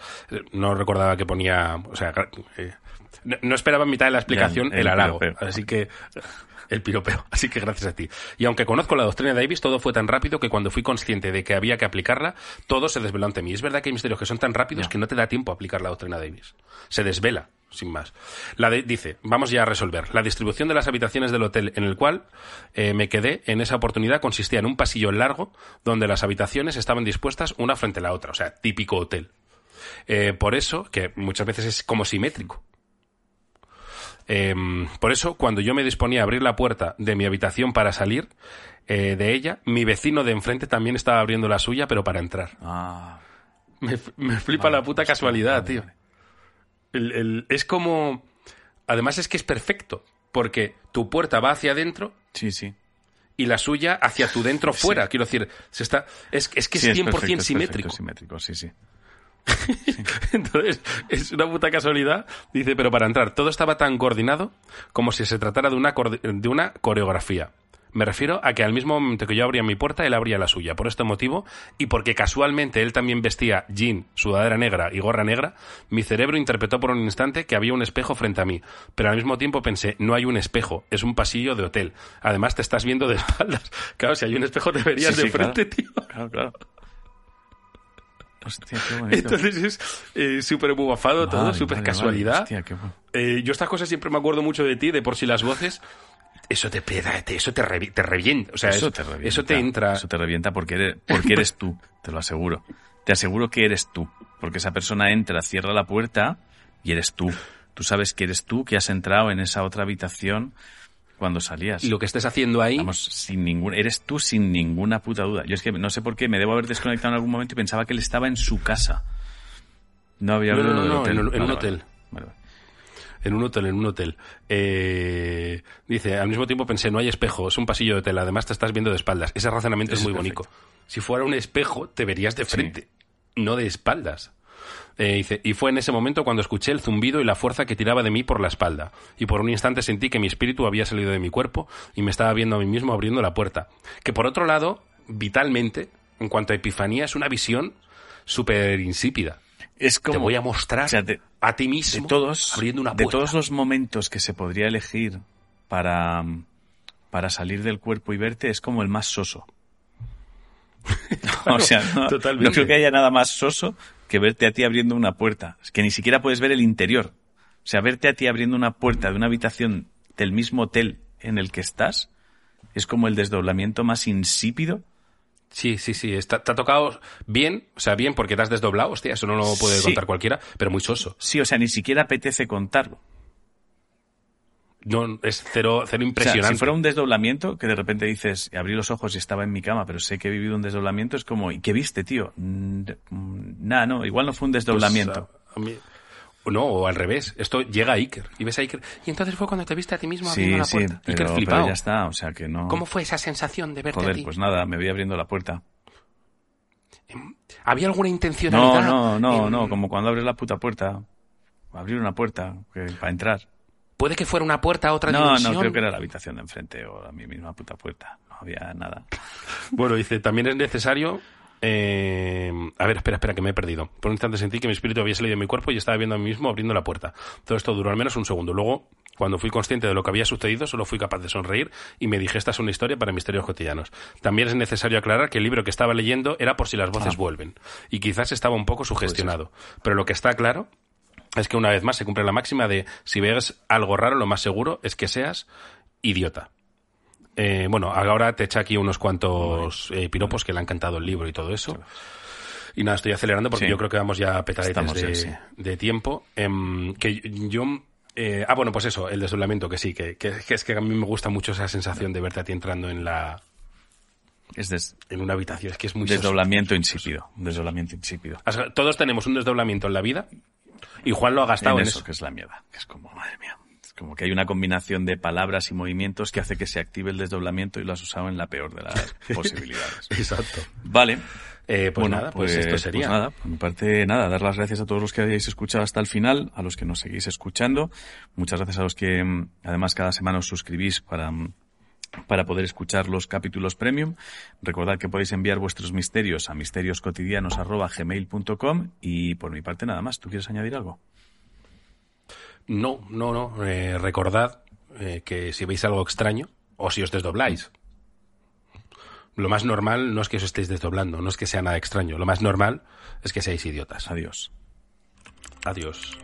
No recordaba que ponía, o sea, eh, no, no esperaba en mitad de la explicación el, el halago. piropeo. Así que el piropeo. <laughs> Así que gracias a ti. Y aunque conozco la doctrina de Davis, todo fue tan rápido que cuando fui consciente de que había que aplicarla, todo se desveló ante mí. Es verdad que hay misterios que son tan rápidos que no te da tiempo a aplicar la doctrina de Davis. Se desvela, sin más. La de- dice, vamos ya a resolver. La distribución de las habitaciones del hotel en el cual eh, me quedé en esa oportunidad consistía en un pasillo largo donde las habitaciones estaban dispuestas una frente a la otra. O sea, típico hotel. Eh, por eso, que muchas veces es como simétrico. Em, por eso, cuando yo me disponía a abrir la puerta de mi habitación para salir eh, de ella, mi vecino de enfrente también estaba abriendo la suya, pero para entrar. Ah, Me, me flipa la puta casualidad, vale, tío. vale. El- el- es como... Además es que es perfecto, porque tu puerta va hacia adentro sí, sí. y la suya hacia tu dentro fuera. Quiero decir, se está, es, es que es Sí, 100% perfecto, es perfecto, simétrico. simétrico, sí, sí. <laughs> Entonces, es una puta casualidad. Dice, pero para entrar, todo estaba tan coordinado como si se tratara de una, de una coreografía. Me refiero a que al mismo momento que yo abría mi puerta, él abría la suya. Por este motivo, y porque casualmente él también vestía jean, sudadera negra y gorra negra, mi cerebro interpretó por un instante que había un espejo frente a mí. Pero al mismo tiempo pensé, no hay un espejo, es un pasillo de hotel. Además, te estás viendo de <laughs> espaldas. Claro, si hay un espejo, te verías Sí, de sí, claro. frente, tío. Claro, claro. Hostia, qué bonito. Entonces es eh, súper bufado todo, súper casualidad. Hostia, qué bueno. Eh, yo estas cosas siempre me acuerdo mucho de ti, de por si las voces. Eso te pega, te- eso te, revi- te revienta. O sea, eso es- te revienta. eso te entra. Eso te revienta porque eres, porque eres tú, te lo aseguro. Te aseguro que eres tú. Porque esa persona entra, cierra la puerta y eres tú. Tú sabes que eres tú que has entrado en esa otra habitación cuando salías. Y lo que estés haciendo ahí. Vamos, sin ningún, eres tú sin ninguna puta duda. Yo es que no sé por qué me debo haber desconectado en algún momento y pensaba que él estaba en su casa. No había No, no, no, hotel. en un- hotel. vale, vale. En un hotel, en un hotel. Eh, dice, al mismo tiempo pensé, no hay espejo, es un pasillo de hotel, además te estás viendo de espaldas. Ese razonamiento es, muy bonito. Si fuera un espejo, te verías de Sí. frente, no de espaldas. Eh, dice, y fue en ese momento cuando escuché el zumbido y la fuerza que tiraba de mí por la espalda. Y por un instante sentí que mi espíritu había salido de mi cuerpo y me estaba viendo a mí mismo abriendo la puerta. Que por otro lado, vitalmente, en cuanto a epifanía, es una visión súper insípida. Es como, Te voy a mostrar o sea, de- a ti mismo de todos, abriendo una de puerta. todos los momentos que se podría elegir para, para salir del cuerpo y verte, es como el más soso. <laughs> o sea, no creo que haya nada más soso que verte a ti abriendo una puerta. Es que ni siquiera puedes ver el interior. O sea, verte a ti abriendo una puerta de una habitación del mismo hotel en el que estás es como el desdoblamiento más insípido. Sí, sí, sí. Está, te ha tocado bien, o sea, bien porque te has desdoblado, hostia, eso no lo puede Sí. contar cualquiera, pero muy soso. Sí, o sea, ni siquiera apetece contarlo. No, es cero, cero O sea, impresionante. si fuera un desdoblamiento, que de repente dices, abrí los ojos y estaba en mi cama, pero sé que he vivido un desdoblamiento, es como, ¿y qué viste, tío? Mm, Nada, no, igual no fue un Pues, desdoblamiento. a- a mí- no, o al revés. Esto llega a Iker. Y ves a Iker. Y entonces fue cuando te viste a ti mismo abriendo sí, la sí, puerta. pero, Iker pero flipado. ya está, o sea que no... ¿Cómo fue esa sensación de verte a Joder, ti? pues nada, me voy abriendo la puerta. ¿Había alguna No, intencionalidad? no, no, en- no, como cuando abres la puta puerta. Abrir una puerta que- para entrar. Puede que fuera una puerta a otra No, dimensión. no, creo que era la habitación de enfrente o a mi misma puta puerta. No había nada. <laughs> Bueno, dice, también es necesario... eh, A ver, espera, espera, que me he perdido. Por un instante sentí que mi espíritu había salido de mi cuerpo y estaba viendo a mí mismo abriendo la puerta. Todo esto duró al menos un segundo. Luego, cuando fui consciente de lo que había sucedido, solo fui capaz de sonreír y me dije, esta es una historia para misterios cotidianos. También es necesario aclarar que el libro que estaba leyendo era por si las voces Ah. vuelven. Y quizás estaba un poco sugestionado. Pero lo que está claro es que una vez más se cumple la máxima de si ves algo raro, lo más seguro es que seas idiota. Eh, bueno, ahora te echa aquí unos cuantos eh, piropos que le han cantado el libro y todo eso. Y nada, estoy acelerando porque Sí. yo creo que vamos ya a petaditas de, sí. de tiempo. Em, que yo... eh, ah, bueno, pues eso, el desdoblamiento, que sí, que, que- que es que a mí me gusta mucho esa sensación de verte a ti entrando en la Es des- en una habitación. Es que es muy desdoblamiento insípido. Desdoblamiento insípido. Todos tenemos un desdoblamiento en la vida y Juan lo ha gastado en en eso, eso. que es la mierda. Que es como, madre mía. como que hay una combinación de palabras y movimientos que hace que se active el desdoblamiento y lo has usado en la peor de las <laughs> posibilidades. Exacto. Vale. Eh, pues bueno, nada, pues, esto sería. Pues nada, por mi parte, nada, dar las gracias a todos los que hayáis escuchado hasta el final, a los que nos seguís escuchando. Muchas gracias a los que, mm, además, cada semana os suscribís para, mm, para poder escuchar los capítulos premium. Recordad que podéis enviar vuestros misterios a misterioscotidianos.gmail.com y por mi parte nada más. ¿Tú quieres añadir algo? No, no, no. Eh, recordad eh, que si veis algo extraño o si os desdobláis, lo más normal no es que os estéis desdoblando, no es que sea nada extraño. Lo más normal es que seáis idiotas. Adiós. Adiós.